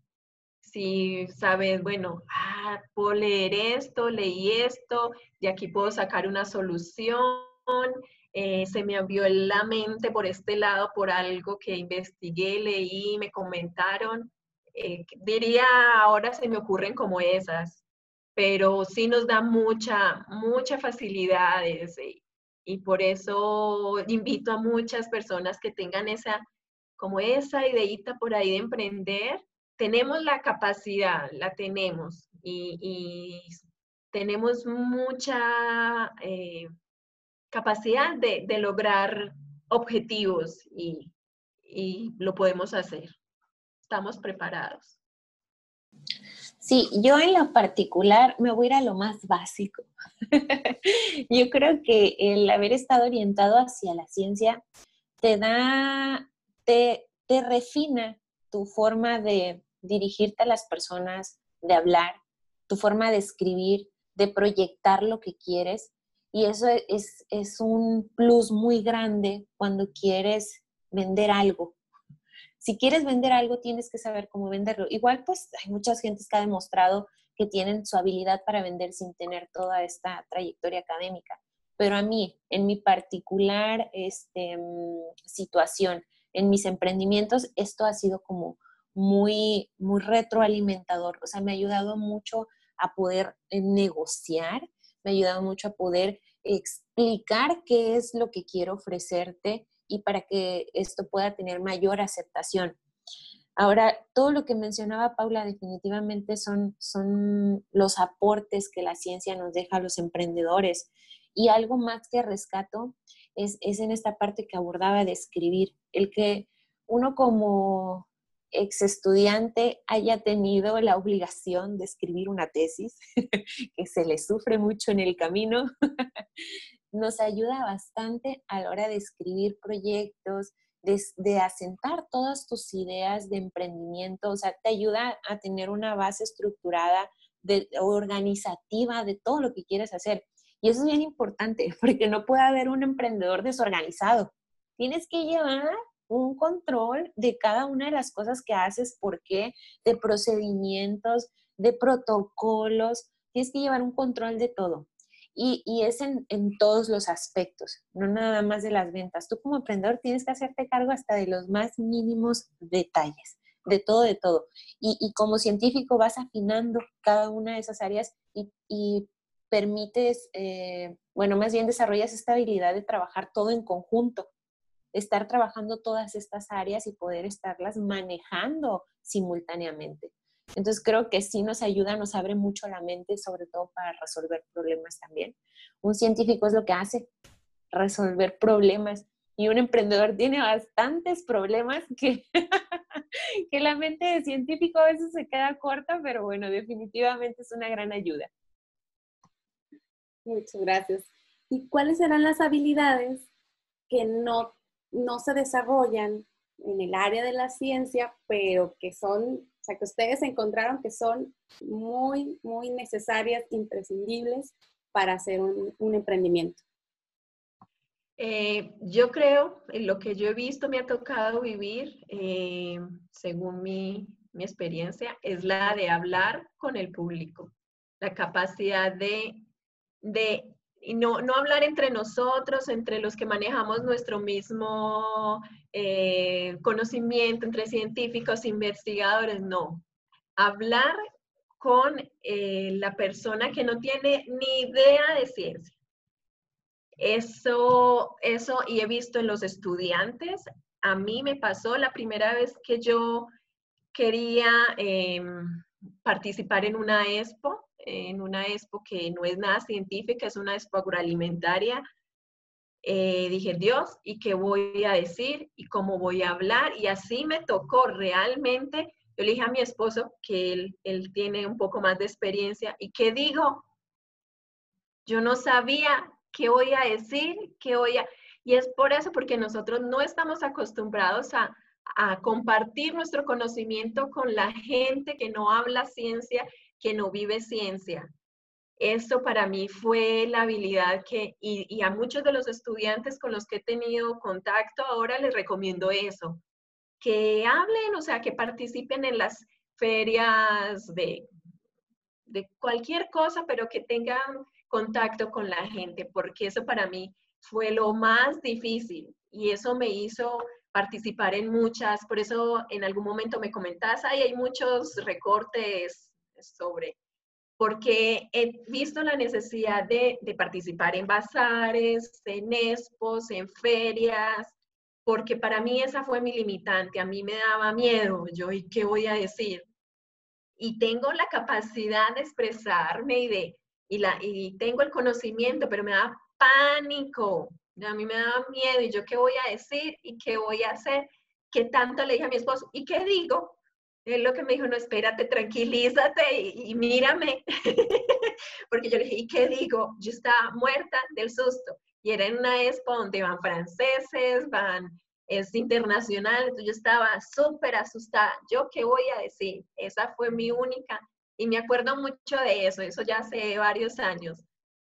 Speaker 2: Si sabes, bueno, ah, puedo leer esto, leí esto, de aquí puedo sacar una solución, eh, se me abrió la mente por este lado por algo que investigué, leí, me comentaron. Eh, diría, ahora se me ocurren como esas pero sí nos da mucha, mucha facilidades y, y por eso invito a muchas personas que tengan esa, como esa ideita por ahí de emprender. Tenemos la capacidad, la tenemos y, tenemos mucha eh, capacidad de, de, lograr objetivos y, y lo podemos hacer. Estamos preparados.
Speaker 3: Sí, yo en lo particular me voy a ir a lo más básico. yo creo que el haber estado orientado hacia la ciencia te da, te, te refina tu forma de dirigirte a las personas, de hablar, tu forma de escribir, de proyectar lo que quieres. Y eso es, un plus muy grande cuando quieres vender algo si quieres vender algo, tienes que saber cómo venderlo. Igual, pues hay muchas gentes que ha demostrado que tienen su habilidad para vender sin tener toda esta trayectoria académica. Pero a mí, en mi particular este, mm, situación, en mis emprendimientos, esto ha sido como muy, muy retroalimentador. O sea, me ha ayudado mucho a poder eh, negociar, me ha ayudado mucho a poder explicar qué es lo que quiero ofrecerte y para que esto pueda tener mayor aceptación. Ahora, todo lo que mencionaba Paula definitivamente son, son los aportes que la ciencia nos deja a los emprendedores. Y algo más que rescato es, es en esta parte que abordaba de escribir, el que uno como ex estudiante haya tenido la obligación de escribir una tesis, que se le sufre mucho en el camino, nos ayuda bastante a la hora de escribir proyectos, de, asentar todas tus ideas de emprendimiento, o sea, te ayuda a tener una base estructurada, de, organizativa de todo lo que quieres hacer. Y eso es bien importante, porque no puede haber un emprendedor desorganizado. Tienes que llevar un control de cada una de las cosas que haces, por qué, de procedimientos, de protocolos. Tienes que llevar un control de todo. Y, es en, todos los aspectos, no nada más de las ventas. Tú como emprendedor tienes que hacerte cargo hasta de los más mínimos detalles, de todo, de todo. Y, como científico vas afinando cada una de esas áreas y, permites, eh, bueno, más bien desarrollas esta habilidad de trabajar todo en conjunto, estar trabajando todas estas áreas y poder estarlas manejando simultáneamente. Entonces creo que sí nos ayuda, nos abre mucho la mente, sobre todo para resolver problemas también. Un científico es lo que hace, resolver problemas. Y un emprendedor tiene bastantes problemas que, que la mente de científico a veces se queda corta, pero bueno, definitivamente es una gran ayuda.
Speaker 4: Muchas gracias. ¿Y cuáles serán las habilidades que no, no se desarrollan en el área de la ciencia, pero que son o sea, que ustedes encontraron que son muy, muy necesarias, imprescindibles para hacer un, emprendimiento.
Speaker 2: Eh, yo creo, en lo que yo he visto, me ha tocado vivir, eh, según mi, mi, experiencia, es la de hablar con el público, la capacidad de, de no, no, hablar entre nosotros, entre los que manejamos nuestro mismo eh, conocimiento, entre científicos, investigadores, no. Hablar con eh, la persona que no tiene ni idea de ciencia. Eso, eso, y he visto en los estudiantes, a mí me pasó la primera vez que yo quería em, participar en una expo, en una expo que no es nada científica, es una expo agroalimentaria. Eh, dije, Dios, ¿y qué voy a decir? ¿Y cómo voy a hablar? Y así me tocó realmente. Yo le dije a mi esposo que él, él tiene un poco más de experiencia. ¿Y qué digo? Yo no sabía qué voy a decir, qué voy a... Y es por eso, porque nosotros no estamos acostumbrados a, a compartir nuestro conocimiento con la gente que no habla ciencia, que no vive ciencia. Esto para mí fue la habilidad que, y, a muchos de los estudiantes con los que he tenido contacto ahora les recomiendo eso, que hablen, o sea, que participen en las ferias de, de cualquier cosa, pero que tengan contacto con la gente, porque eso para mí fue lo más difícil y eso me hizo participar en muchas, por eso en algún momento me comentas, ahí hay muchos recortes sobre, porque he visto la necesidad de, de participar en bazares, en expos, en ferias, porque para mí esa fue mi limitante, a mí me daba miedo, yo, ¿y qué voy a decir? Y tengo la capacidad de expresarme y de, y, la, y tengo el conocimiento, pero me da pánico, a mí me daba miedo y yo qué voy a decir y qué voy a hacer, qué tanto le dije a mi esposo y qué digo. Él lo que me dijo, no, espérate, tranquilízate y, mírame. Porque yo le dije, ¿y qué digo? Yo estaba muerta del susto. Y era en una expo donde van franceses, van, es internacional, entonces yo estaba súper asustada. ¿Yo qué voy a decir? Esa fue mi única. Y me acuerdo mucho de eso, eso ya hace varios años.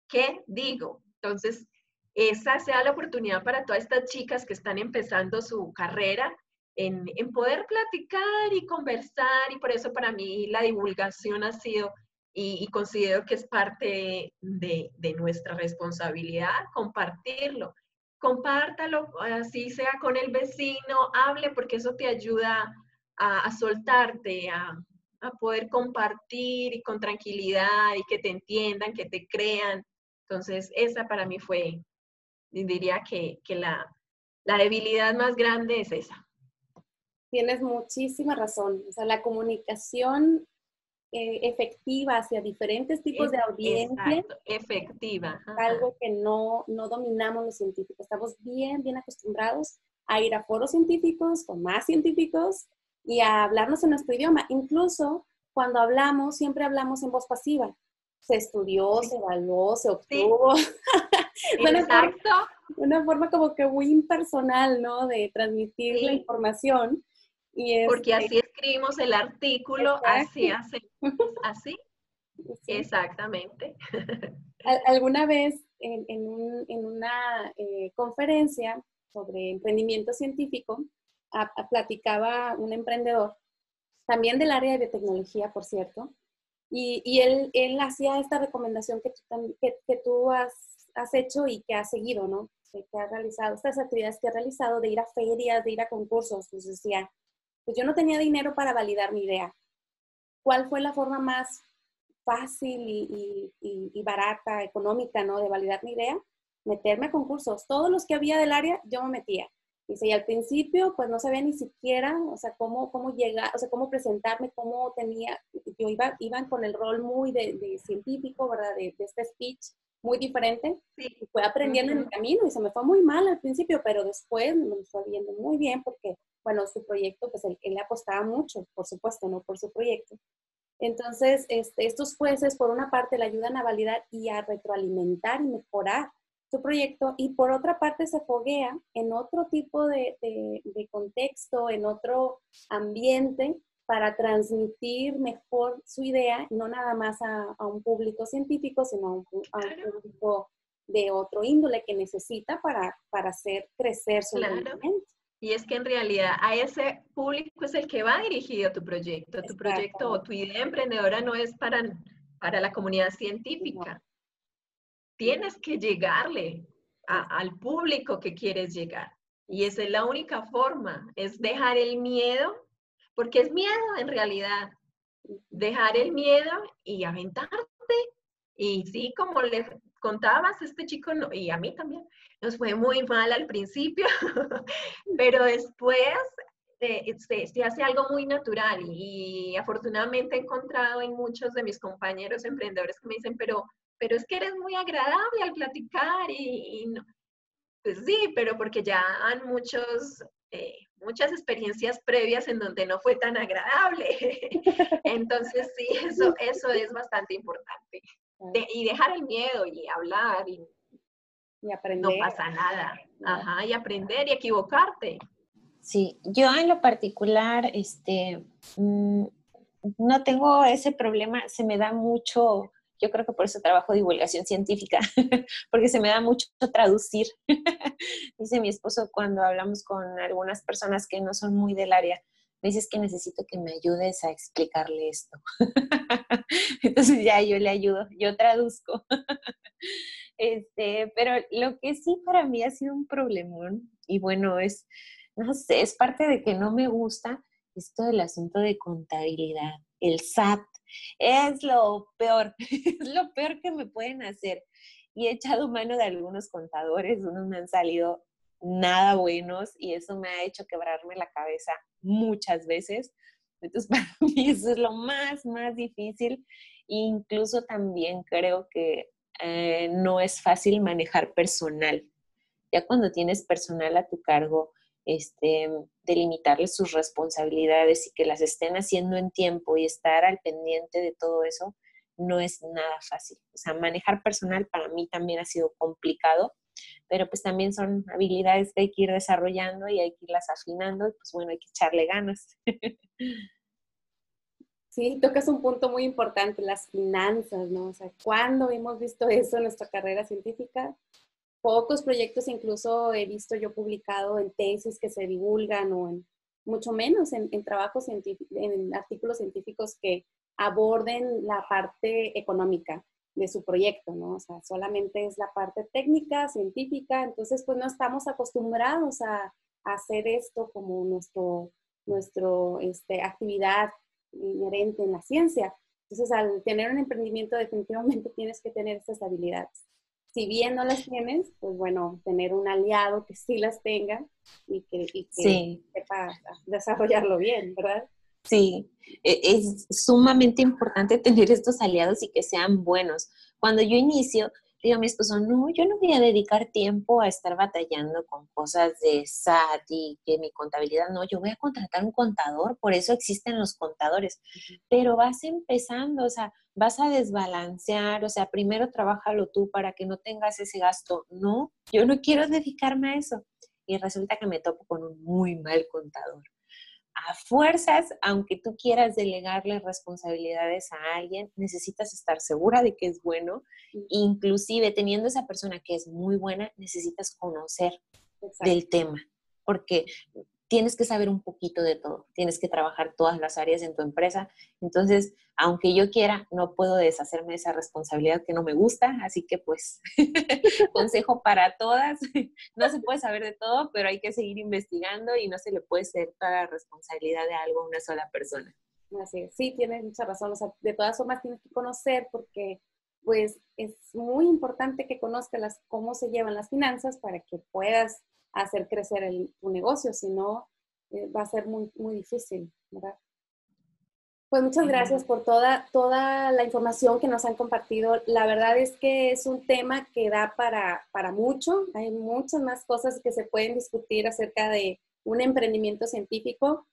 Speaker 2: ¿Qué digo? Entonces, esa sea la oportunidad para todas estas chicas que están empezando su carrera en, poder platicar y conversar y por eso para mí la divulgación ha sido y, considero que es parte de, nuestra responsabilidad compartirlo. Compártalo, así sea con el vecino, hable porque eso te ayuda a, soltarte, a, a poder compartir y con tranquilidad y que te entiendan, que te crean. Entonces, esa para mí fue diría que, la, debilidad más grande es esa.
Speaker 4: Tienes muchísima razón. O sea, la comunicación eh, efectiva hacia diferentes tipos de audiencia.
Speaker 2: efectiva.
Speaker 4: Algo que no, no dominamos los científicos. Estamos bien, bien acostumbrados a ir a foros científicos con más científicos y a hablarnos en nuestro idioma. Incluso cuando hablamos, siempre hablamos en voz pasiva. Se estudió, se evaluó, se obtuvo.
Speaker 2: Exacto.
Speaker 4: Una forma, como que muy impersonal, ¿no? De transmitir la información.
Speaker 2: Y Porque este así escribimos el artículo, así hacemos, así. Exactamente.
Speaker 4: Alguna vez en, en, una eh, conferencia sobre emprendimiento científico, platicaba un emprendedor, también del área de biotecnología, por cierto, y, y él, él, hacía esta recomendación que tú, que, que tú has has hecho y que has seguido, ¿no? Que, has realizado, estas actividades que has realizado de ir a ferias, de ir a concursos, pues decía, pues yo no tenía dinero para validar mi idea. ¿Cuál fue la forma más fácil y, barata, económica, ¿no? De validar mi idea? Meterme a concursos. Todos los que había del área, yo me metía. Dice, y al principio, pues no sabía ni siquiera, o sea, cómo, cómo llegar, o sea, cómo presentarme, cómo tenía, yo iba, iban con el rol muy de, científico, ¿verdad? De, este speech, muy diferente. Y fue aprendiendo en el camino y se me fue muy mal al principio, pero después me fue viendo muy bien porque, bueno, su proyecto, pues él, le apostaba mucho, por supuesto, no por su proyecto. Entonces, este, estos jueces, por una parte, le ayudan a validar y a retroalimentar y mejorar su proyecto, y por otra parte, se foguea en otro tipo de, de contexto, en otro ambiente, para transmitir mejor su idea, no nada más a, un público científico, sino a un, público de otro índole que necesita para, para hacer crecer su claro.
Speaker 2: Y es que en realidad a ese público es el que va dirigido tu proyecto. Tu proyecto o tu idea emprendedora no es para, para la comunidad científica. Tienes que llegarle al público que quieres llegar. Y esa es la única forma, es dejar el miedo porque es miedo en realidad. dejar el miedo y aventarte. Y sí, como les contabas, este chico, y a mí también, nos fue muy mal al principio, pero después eh, se, hace algo muy natural y, afortunadamente he encontrado en muchos de mis compañeros emprendedores que me dicen, pero, pero es que eres muy agradable al platicar y, no. Pues sí, pero porque ya han muchos, eh, muchas experiencias previas en donde no fue tan agradable. Entonces sí, eso, eso es bastante importante. y dejar el miedo y hablar y,
Speaker 4: y aprender.
Speaker 2: No pasa nada. Ajá, y aprender y equivocarte.
Speaker 3: Sí, yo en lo particular, este, mm, no tengo ese problema, se me da mucho, yo creo que por eso trabajo divulgación científica, porque se me da mucho traducir. Dice mi esposo cuando hablamos con algunas personas que no son muy del área, me dices que necesito que me ayudes a explicarle esto. Entonces ya yo le ayudo, yo traduzco. este, pero lo que sí para mí ha sido un problemón, y bueno, es no sé, es parte de que no me gusta esto del asunto de contabilidad. El SAT es lo peor, es lo peor que me pueden hacer. Y he echado mano de algunos contadores, unos me han salido nada buenos y eso me ha hecho quebrarme la cabeza muchas veces. Entonces, para mí eso es lo más, más difícil. Incluso también creo que eh, no es fácil manejar personal. Ya cuando tienes personal a tu cargo, este, delimitarles sus responsabilidades y que las estén haciendo en tiempo y estar al pendiente de todo eso, no es nada fácil. O sea, manejar personal para mí también ha sido complicado, pero pues también son habilidades que hay que ir desarrollando y hay que irlas afinando y pues bueno, hay que echarle ganas.
Speaker 4: Sí, tocas un punto muy importante, las finanzas, ¿no? O sea, ¿cuándo hemos visto eso en nuestra carrera científica? Pocos proyectos incluso he visto yo publicado en tesis que se divulgan o en, mucho menos en, trabajos científicos, en artículos científicos que aborden la parte económica de su proyecto, ¿no? O sea, solamente es la parte técnica, científica, entonces pues no estamos acostumbrados a, hacer esto como nuestro, nuestro este, actividad inherente en la ciencia. Entonces, al tener un emprendimiento, definitivamente tienes que tener estas habilidades si bien no las tienes, pues bueno, tener un aliado que sí las tenga y que, sepa desarrollarlo bien, ¿verdad?
Speaker 3: Sí, e, es sumamente importante tener estos aliados y que sean buenos. Cuando yo inicio, digo a mi esposo, no, yo no voy a dedicar tiempo a estar batallando con cosas de SAT y que mi contabilidad, no, yo voy a contratar un contador, por eso existen los contadores, pero vas empezando, o sea, vas a desbalancear, o sea, primero trabájalo tú para que no tengas ese gasto, no, yo no quiero dedicarme a eso. Y resulta que me topo con un muy mal contador. A fuerzas, aunque tú quieras delegarle responsabilidades a alguien, necesitas estar segura de que es bueno. Inclusive teniendo esa persona que es muy buena, necesitas conocer del tema, porque tienes que saber un poquito de todo, tienes que trabajar todas las áreas en tu empresa. Entonces, aunque yo quiera, no puedo deshacerme de esa responsabilidad que no me gusta, así que pues consejo para todas, no se puede saber de todo, pero hay que seguir investigando y no se le puede ser toda la responsabilidad de algo a una sola persona.
Speaker 4: Así es, sí, tienes mucha razón, o sea, de todas formas tienes que conocer porque pues es muy importante que conozcas cómo se llevan las finanzas para que puedas hacer crecer el, tu negocio, si no, eh, va a ser muy, muy difícil, ¿verdad? Pues muchas gracias por toda, toda la información que nos han compartido. La verdad es que es un tema que da para, para mucho. Hay muchas más cosas que se pueden discutir acerca de un emprendimiento científico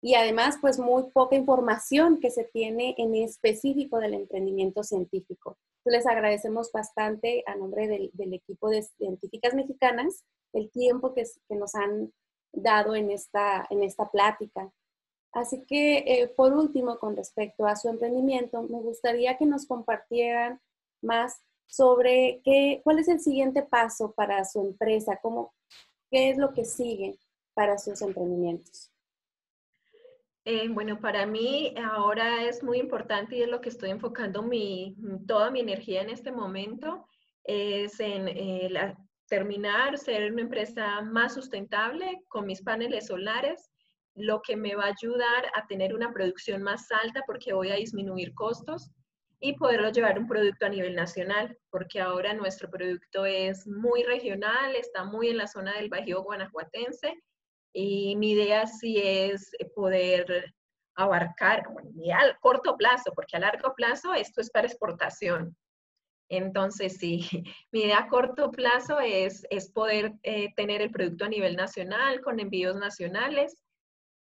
Speaker 4: y además pues muy poca información que se tiene en específico del emprendimiento científico. les agradecemos bastante a nombre del, del equipo de científicas mexicanas el tiempo que, nos han dado en esta, en esta plática. Así que, eh, por último, con respecto a su emprendimiento, me gustaría que nos compartieran más sobre qué, cuál es el siguiente paso para su empresa, cómo, qué es lo que sigue para sus emprendimientos.
Speaker 2: Eh, bueno, para mí ahora es muy importante y es lo que estoy enfocando mi, toda mi energía en este momento, es en eh, la, terminar, ser una empresa más sustentable con mis paneles solares lo que me va a ayudar a tener una producción más alta porque voy a disminuir costos y poderlo llevar un producto a nivel nacional, porque ahora nuestro producto es muy regional, está muy en la zona del Bajío guanajuatense y mi idea sí es poder abarcar, bueno, a corto plazo, porque a largo plazo esto es para exportación. Entonces, sí, mi idea a corto plazo es, es poder eh, tener el producto a nivel nacional, con envíos nacionales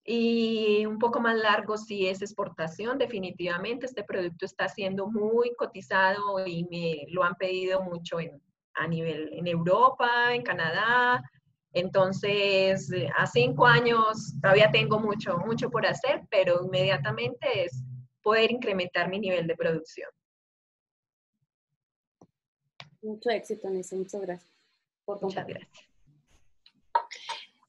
Speaker 2: y un poco más largo si es exportación, definitivamente. Este producto está siendo muy cotizado y me lo han pedido mucho a nivel en Europa, en Canadá. Entonces, a cinco años todavía tengo mucho, mucho por hacer, pero inmediatamente es poder incrementar mi nivel de producción.
Speaker 4: Mucho éxito en eso, muchas gracias.
Speaker 2: Muchas gracias.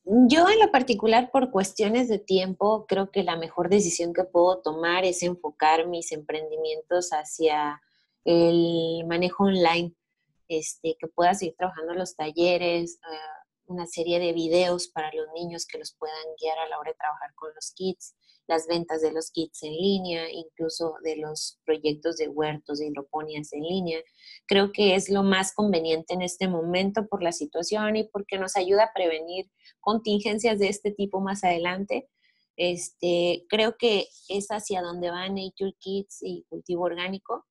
Speaker 3: Yo en lo particular, por cuestiones de tiempo, creo que la mejor decisión que puedo tomar es enfocar mis emprendimientos hacia el manejo online, este, que pueda seguir trabajando en los talleres, ah, una serie de videos para los niños que los puedan guiar a la hora de trabajar con los kits, las ventas de los kits en línea, incluso de los proyectos de huertos, de hidroponías en línea. Creo que es lo más conveniente en este momento por la situación y porque nos ayuda a prevenir contingencias de este tipo más adelante. Este, creo que es hacia donde va Nature Kits y cultivo orgánico.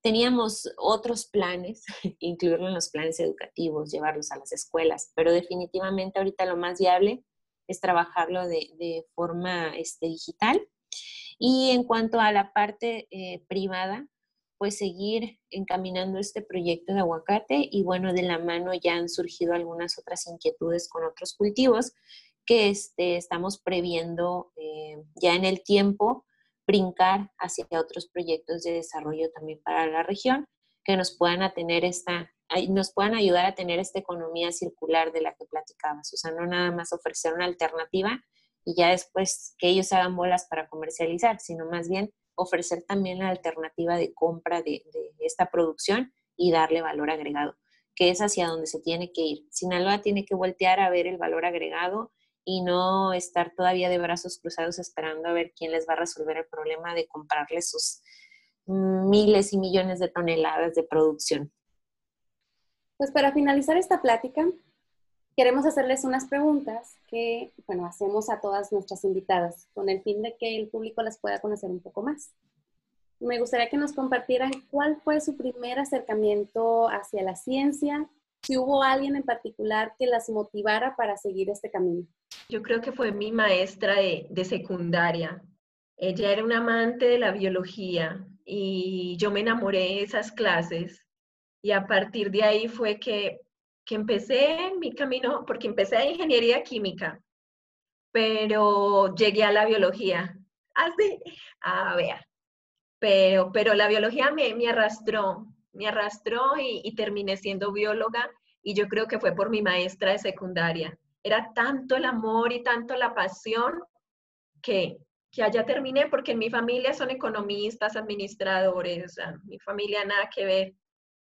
Speaker 3: Teníamos otros planes, incluirlo en los planes educativos, llevarlos a las escuelas, pero definitivamente ahorita lo más viable es trabajarlo de, forma este, digital. Y en cuanto a la parte eh, privada, pues seguir encaminando este proyecto de aguacate y bueno, de la mano ya han surgido algunas otras inquietudes con otros cultivos que este, estamos previendo eh, ya en el tiempo brincar hacia otros proyectos de desarrollo también para la región que nos puedan a tener esta, nos puedan ayudar a tener esta economía circular de la que platicabas. O sea, no nada más ofrecer una alternativa y ya después que ellos hagan bolas para comercializar, sino más bien ofrecer también la alternativa de compra de, esta producción y darle valor agregado, que es hacia donde se tiene que ir. Sinaloa tiene que voltear a ver el valor agregado y no estar todavía de brazos cruzados esperando a ver quién les va a resolver el problema de comprarles sus miles y millones de toneladas de producción.
Speaker 4: Pues para finalizar esta plática, queremos hacerles unas preguntas que, bueno, hacemos a todas nuestras invitadas con el fin de que el público las pueda conocer un poco más. Me gustaría que nos compartieran cuál fue su primer acercamiento hacia la ciencia, si hubo alguien en particular que las motivara para seguir este camino.
Speaker 2: Yo creo que fue mi maestra de, de secundaria. Ella era una amante de la biología y yo me enamoré de esas clases y a partir de ahí fue que, que empecé mi camino, porque empecé a ingeniería química, pero llegué a la biología. Así, ah, a ver, pero, pero la biología me, me arrastró, me arrastró y, terminé siendo bióloga y yo creo que fue por mi maestra de secundaria. Era tanto el amor y tanto la pasión que, que allá terminé, porque en mi familia son economistas, administradores, mi familia nada que ver,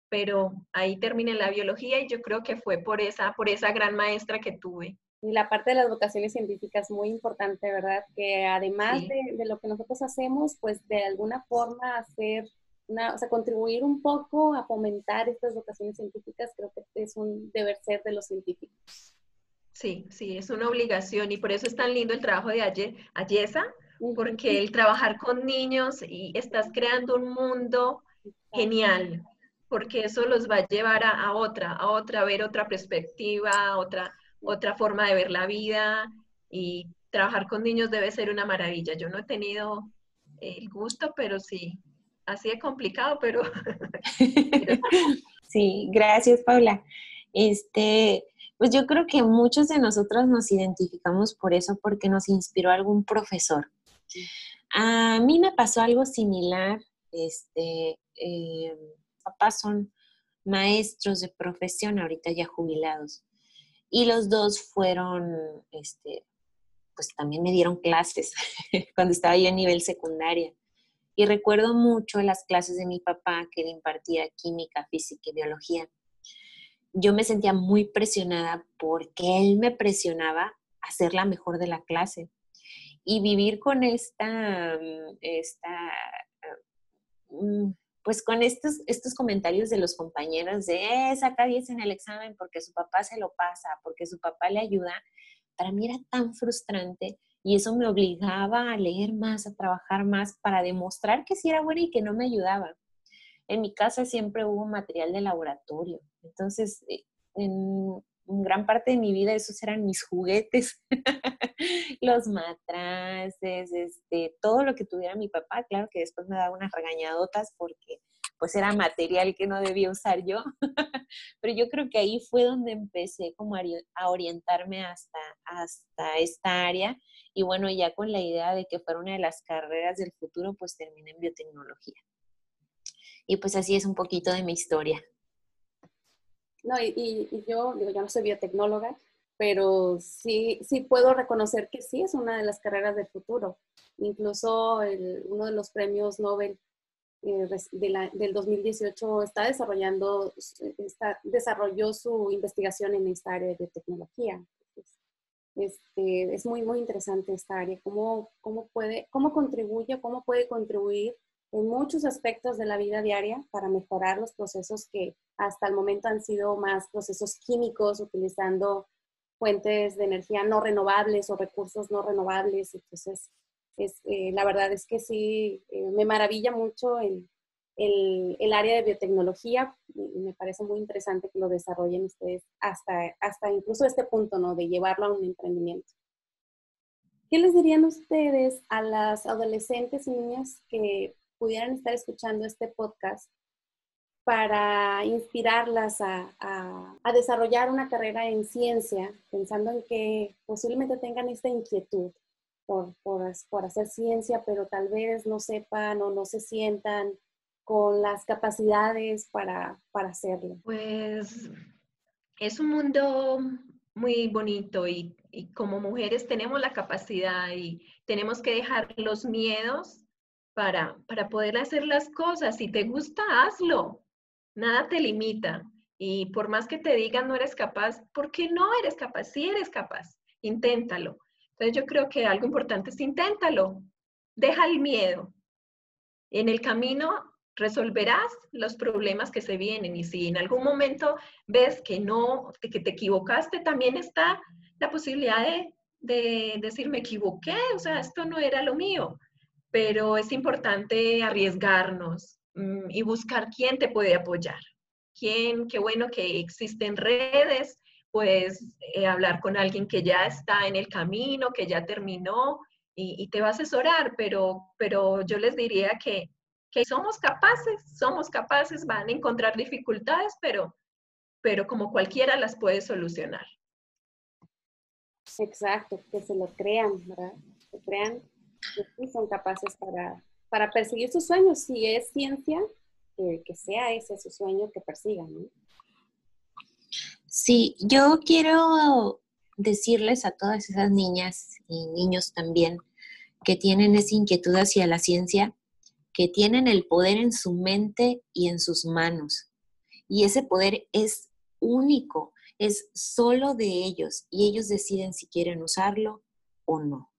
Speaker 2: pero ahí terminé la biología y yo creo que fue por esa, por esa gran maestra que tuve.
Speaker 4: Y la parte de las vocaciones científicas muy importante, ¿verdad? Que además de, de, lo que nosotros hacemos, pues de alguna forma hacer, una, o sea, contribuir un poco a fomentar estas vocaciones científicas, creo que es un deber ser de los científicos.
Speaker 2: Sí, sí, es una obligación y por eso es tan lindo el trabajo de Ayesa, porque el trabajar con niños y estás creando un mundo genial, porque eso los va a llevar a, otra, a otra, a ver otra perspectiva, otra, otra forma de ver la vida y trabajar con niños debe ser una maravilla. Yo no he tenido el gusto, pero sí, así es complicado, pero...
Speaker 3: sí, gracias Paula. Este, pues yo creo que muchos de nosotros nos identificamos por eso, porque nos inspiró algún profesor. A mí me pasó algo similar. Este, eh, papás son maestros de profesión, ahorita ya jubilados. Y los dos fueron, este, pues también me dieron clases cuando estaba yo a nivel secundaria. Y recuerdo mucho las clases de mi papá que él impartía química, física y biología. Yo me sentía muy presionada porque él me presionaba a ser la mejor de la clase y vivir con esta, mm, esta mm, pues con estos, estos comentarios de los compañeros de, eh, saca 10 en el examen porque su papá se lo pasa, porque su papá le ayuda, para mí era tan frustrante y eso me obligaba a leer más, a trabajar más para demostrar que sí era buena y que no me ayudaba. En mi casa siempre hubo material de laboratorio, entonces eh, en, gran parte de mi vida esos eran mis juguetes, los matraces, este, todo lo que tuviera mi papá, claro que después me daba unas regañadotas porque pues era material que no debía usar yo, pero yo creo que ahí fue donde empecé como a orientarme hasta, hasta esta área y bueno, ya con la idea de que fuera una de las carreras del futuro, pues terminé en biotecnología. Y pues así es un poquito de mi historia.
Speaker 4: No, y, yo, digo, yo no soy biotecnóloga, pero sí, sí puedo reconocer que sí es una de las carreras del futuro. Incluso uno de los premios Nobel eh, del 2018 está desarrollando, está, desarrolló su investigación en esta área de biotecnología. Este, es muy, muy interesante esta área, cómo, cómo, puede, cómo contribuye, cómo puede contribuir en muchos aspectos de la vida diaria para mejorar los procesos que hasta el momento han sido más procesos químicos, utilizando fuentes de energía no renovables o recursos no renovables. Entonces, es, eh, la verdad es que sí, eh, me maravilla mucho el, el, el, área de biotecnología y me parece muy interesante que lo desarrollen ustedes hasta, hasta incluso este punto, ¿no? De llevarlo a un emprendimiento. ¿Qué les dirían ustedes a las adolescentes y niñas que pudieran estar escuchando este podcast para inspirarlas a, a, desarrollar una carrera en ciencia, pensando en que posiblemente tengan esta inquietud por, por, por, hacer ciencia, pero tal vez no sepan o no se sientan con las capacidades para, para hacerlo?
Speaker 2: Pues es un mundo muy bonito y, y como mujeres tenemos la capacidad y tenemos que dejar los miedos para, para poder hacer las cosas. Si te gusta, hazlo. Nada te limita. Y por más que te digan no eres capaz, ¿por qué no eres capaz? Sí eres capaz. Inténtalo. Entonces yo creo que algo importante es inténtalo. Deja el miedo. En el camino resolverás los problemas que se vienen y si en algún momento ves que no, que te equivocaste, también está la posibilidad de, de decir me equivoqué, o sea, esto no era lo mío pero es importante arriesgarnos mm, y buscar quién te puede apoyar. Quién, qué bueno que existen redes, puedes eh, hablar con alguien que ya está en el camino, que ya terminó y, te va a asesorar, pero, pero yo les diría que, que somos capaces, somos capaces, van a encontrar dificultades, pero, pero como cualquiera las puede solucionar.
Speaker 4: Exacto, que se lo crean, ¿verdad? Que crean son capaces para, para perseguir sus sueños. Si es ciencia, que, sea ese su sueño que persigan.
Speaker 3: Sí, yo quiero decirles a todas esas niñas y niños también que tienen esa inquietud hacia la ciencia, que tienen el poder en su mente y en sus manos. Y ese poder es único, es solo de ellos y ellos deciden si quieren usarlo o no.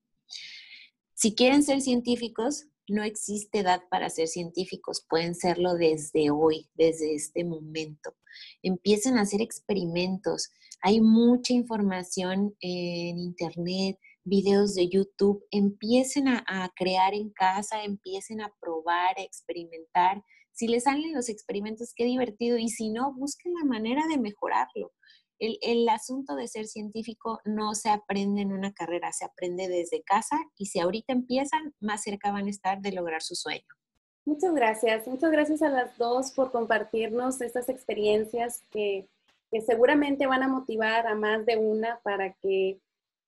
Speaker 3: Si quieren ser científicos, no existe edad para ser científicos, pueden serlo desde hoy, desde este momento. Empiecen a hacer experimentos. Hay mucha información en Internet, videos de YouTube. Empiecen a, crear en casa, empiecen a probar, a experimentar. Si les salen los experimentos, qué divertido. Y si no, busquen la manera de mejorarlo el, asunto de ser científico no se aprende en una carrera, se aprende desde casa y si ahorita empiezan, más cerca van a estar de lograr su sueño.
Speaker 4: Muchas gracias, muchas gracias a las dos por compartirnos estas experiencias que, seguramente van a motivar a más de una para que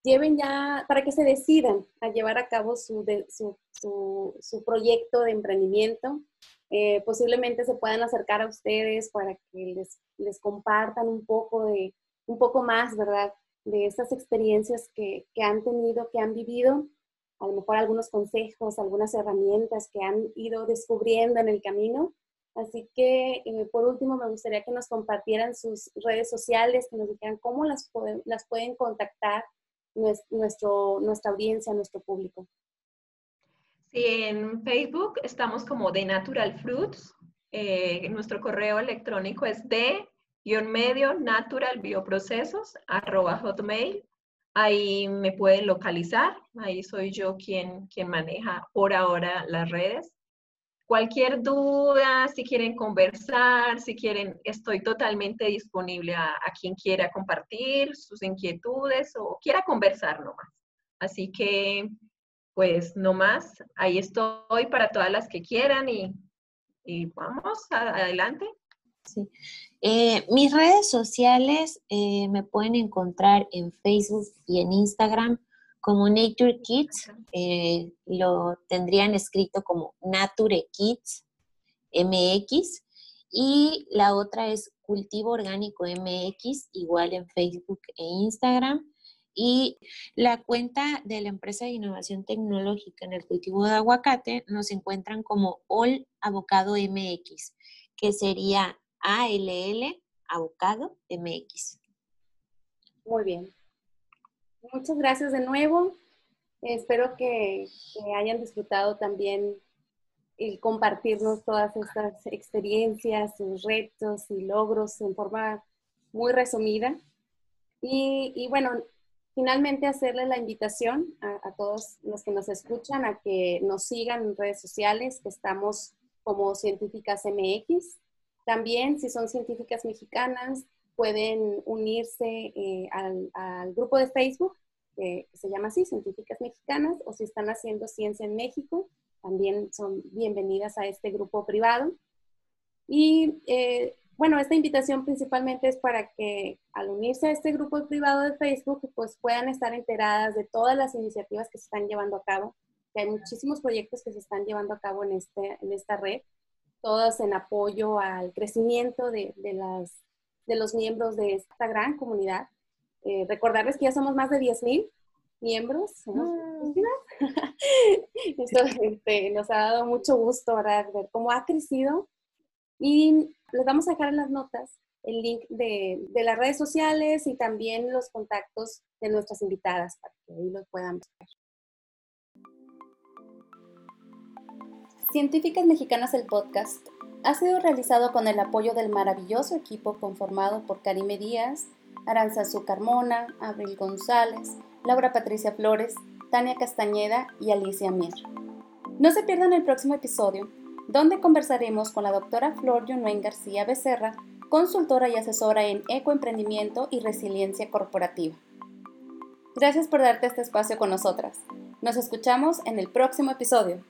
Speaker 4: lleven ya, para que se decidan a llevar a cabo su, su, proyecto de emprendimiento. Eh, posiblemente se puedan acercar a ustedes para que les, les compartan un poco de, un poco más, ¿verdad? De estas experiencias que, han tenido, que han vivido, a lo mejor algunos consejos, algunas herramientas que han ido descubriendo en el camino. Así que, eh, por último, me gustaría que nos compartieran sus redes sociales, que nos dijeran cómo las, pueden, las pueden contactar nuestro, nuestra audiencia, nuestro público?
Speaker 2: Sí, en Facebook estamos como de Natural Fruits. Eh, nuestro correo electrónico es de-medio natural bioprocesos arroba hotmail. Ahí me pueden localizar. Ahí soy yo quien, quien maneja por ahora las redes. Cualquier duda, si quieren conversar, si quieren, estoy totalmente disponible a, a quien quiera compartir sus inquietudes o quiera conversar nomás. Así que pues no más, ahí estoy para todas las que quieran y, vamos, adelante.
Speaker 3: Sí. Eh, mis redes sociales eh, me pueden encontrar en Facebook y en Instagram como Nature Kids. Eh, lo tendrían escrito como Nature Kids MX. Y la otra es Cultivo Orgánico MX, igual en Facebook e Instagram. Y la cuenta de la empresa de innovación tecnológica en el cultivo de aguacate nos encuentran como All Avocado MX, que sería ALL Avocado MX.
Speaker 4: Muy bien. Muchas gracias de nuevo. Espero que, hayan disfrutado también el compartirnos todas estas experiencias, sus retos y logros en forma muy resumida. Y, bueno, finalmente hacerle la invitación a, todos los que nos escuchan a que nos sigan en redes sociales, que estamos como Científicas MX. También, si son científicas mexicanas, pueden unirse eh, al, grupo de Facebook, que se llama así, Científicas Mexicanas, o si están haciendo ciencia en México, también son bienvenidas a este grupo privado. Y eh, bueno, esta invitación principalmente es para que al unirse a este grupo privado de Facebook, pues puedan estar enteradas de todas las iniciativas que se están llevando a cabo, que hay muchísimos proyectos que se están llevando a cabo en, este, en esta red, todos en apoyo al crecimiento de, de las, de los miembros de esta gran comunidad. Eh, recordarles que ya somos más de 10.000 miembros. Mm. Esto este, nos ha dado mucho gusto ver cómo ha crecido y les vamos a dejar en las notas el link de, las redes sociales y también los contactos de nuestras invitadas para que ahí los puedan ver. Científicas Mexicanas el podcast ha sido realizado con el apoyo del maravilloso equipo conformado por Karime Díaz, Aranzazú Carmona, Abril González, Laura Patricia Flores, Tania Castañeda y Alicia Mir. No se pierdan el próximo episodio donde conversaremos con la doctora Flor Yunuen García Becerra, consultora y asesora en ecoemprendimiento y resiliencia corporativa. Gracias por darte este espacio con nosotras. Nos escuchamos en el próximo episodio.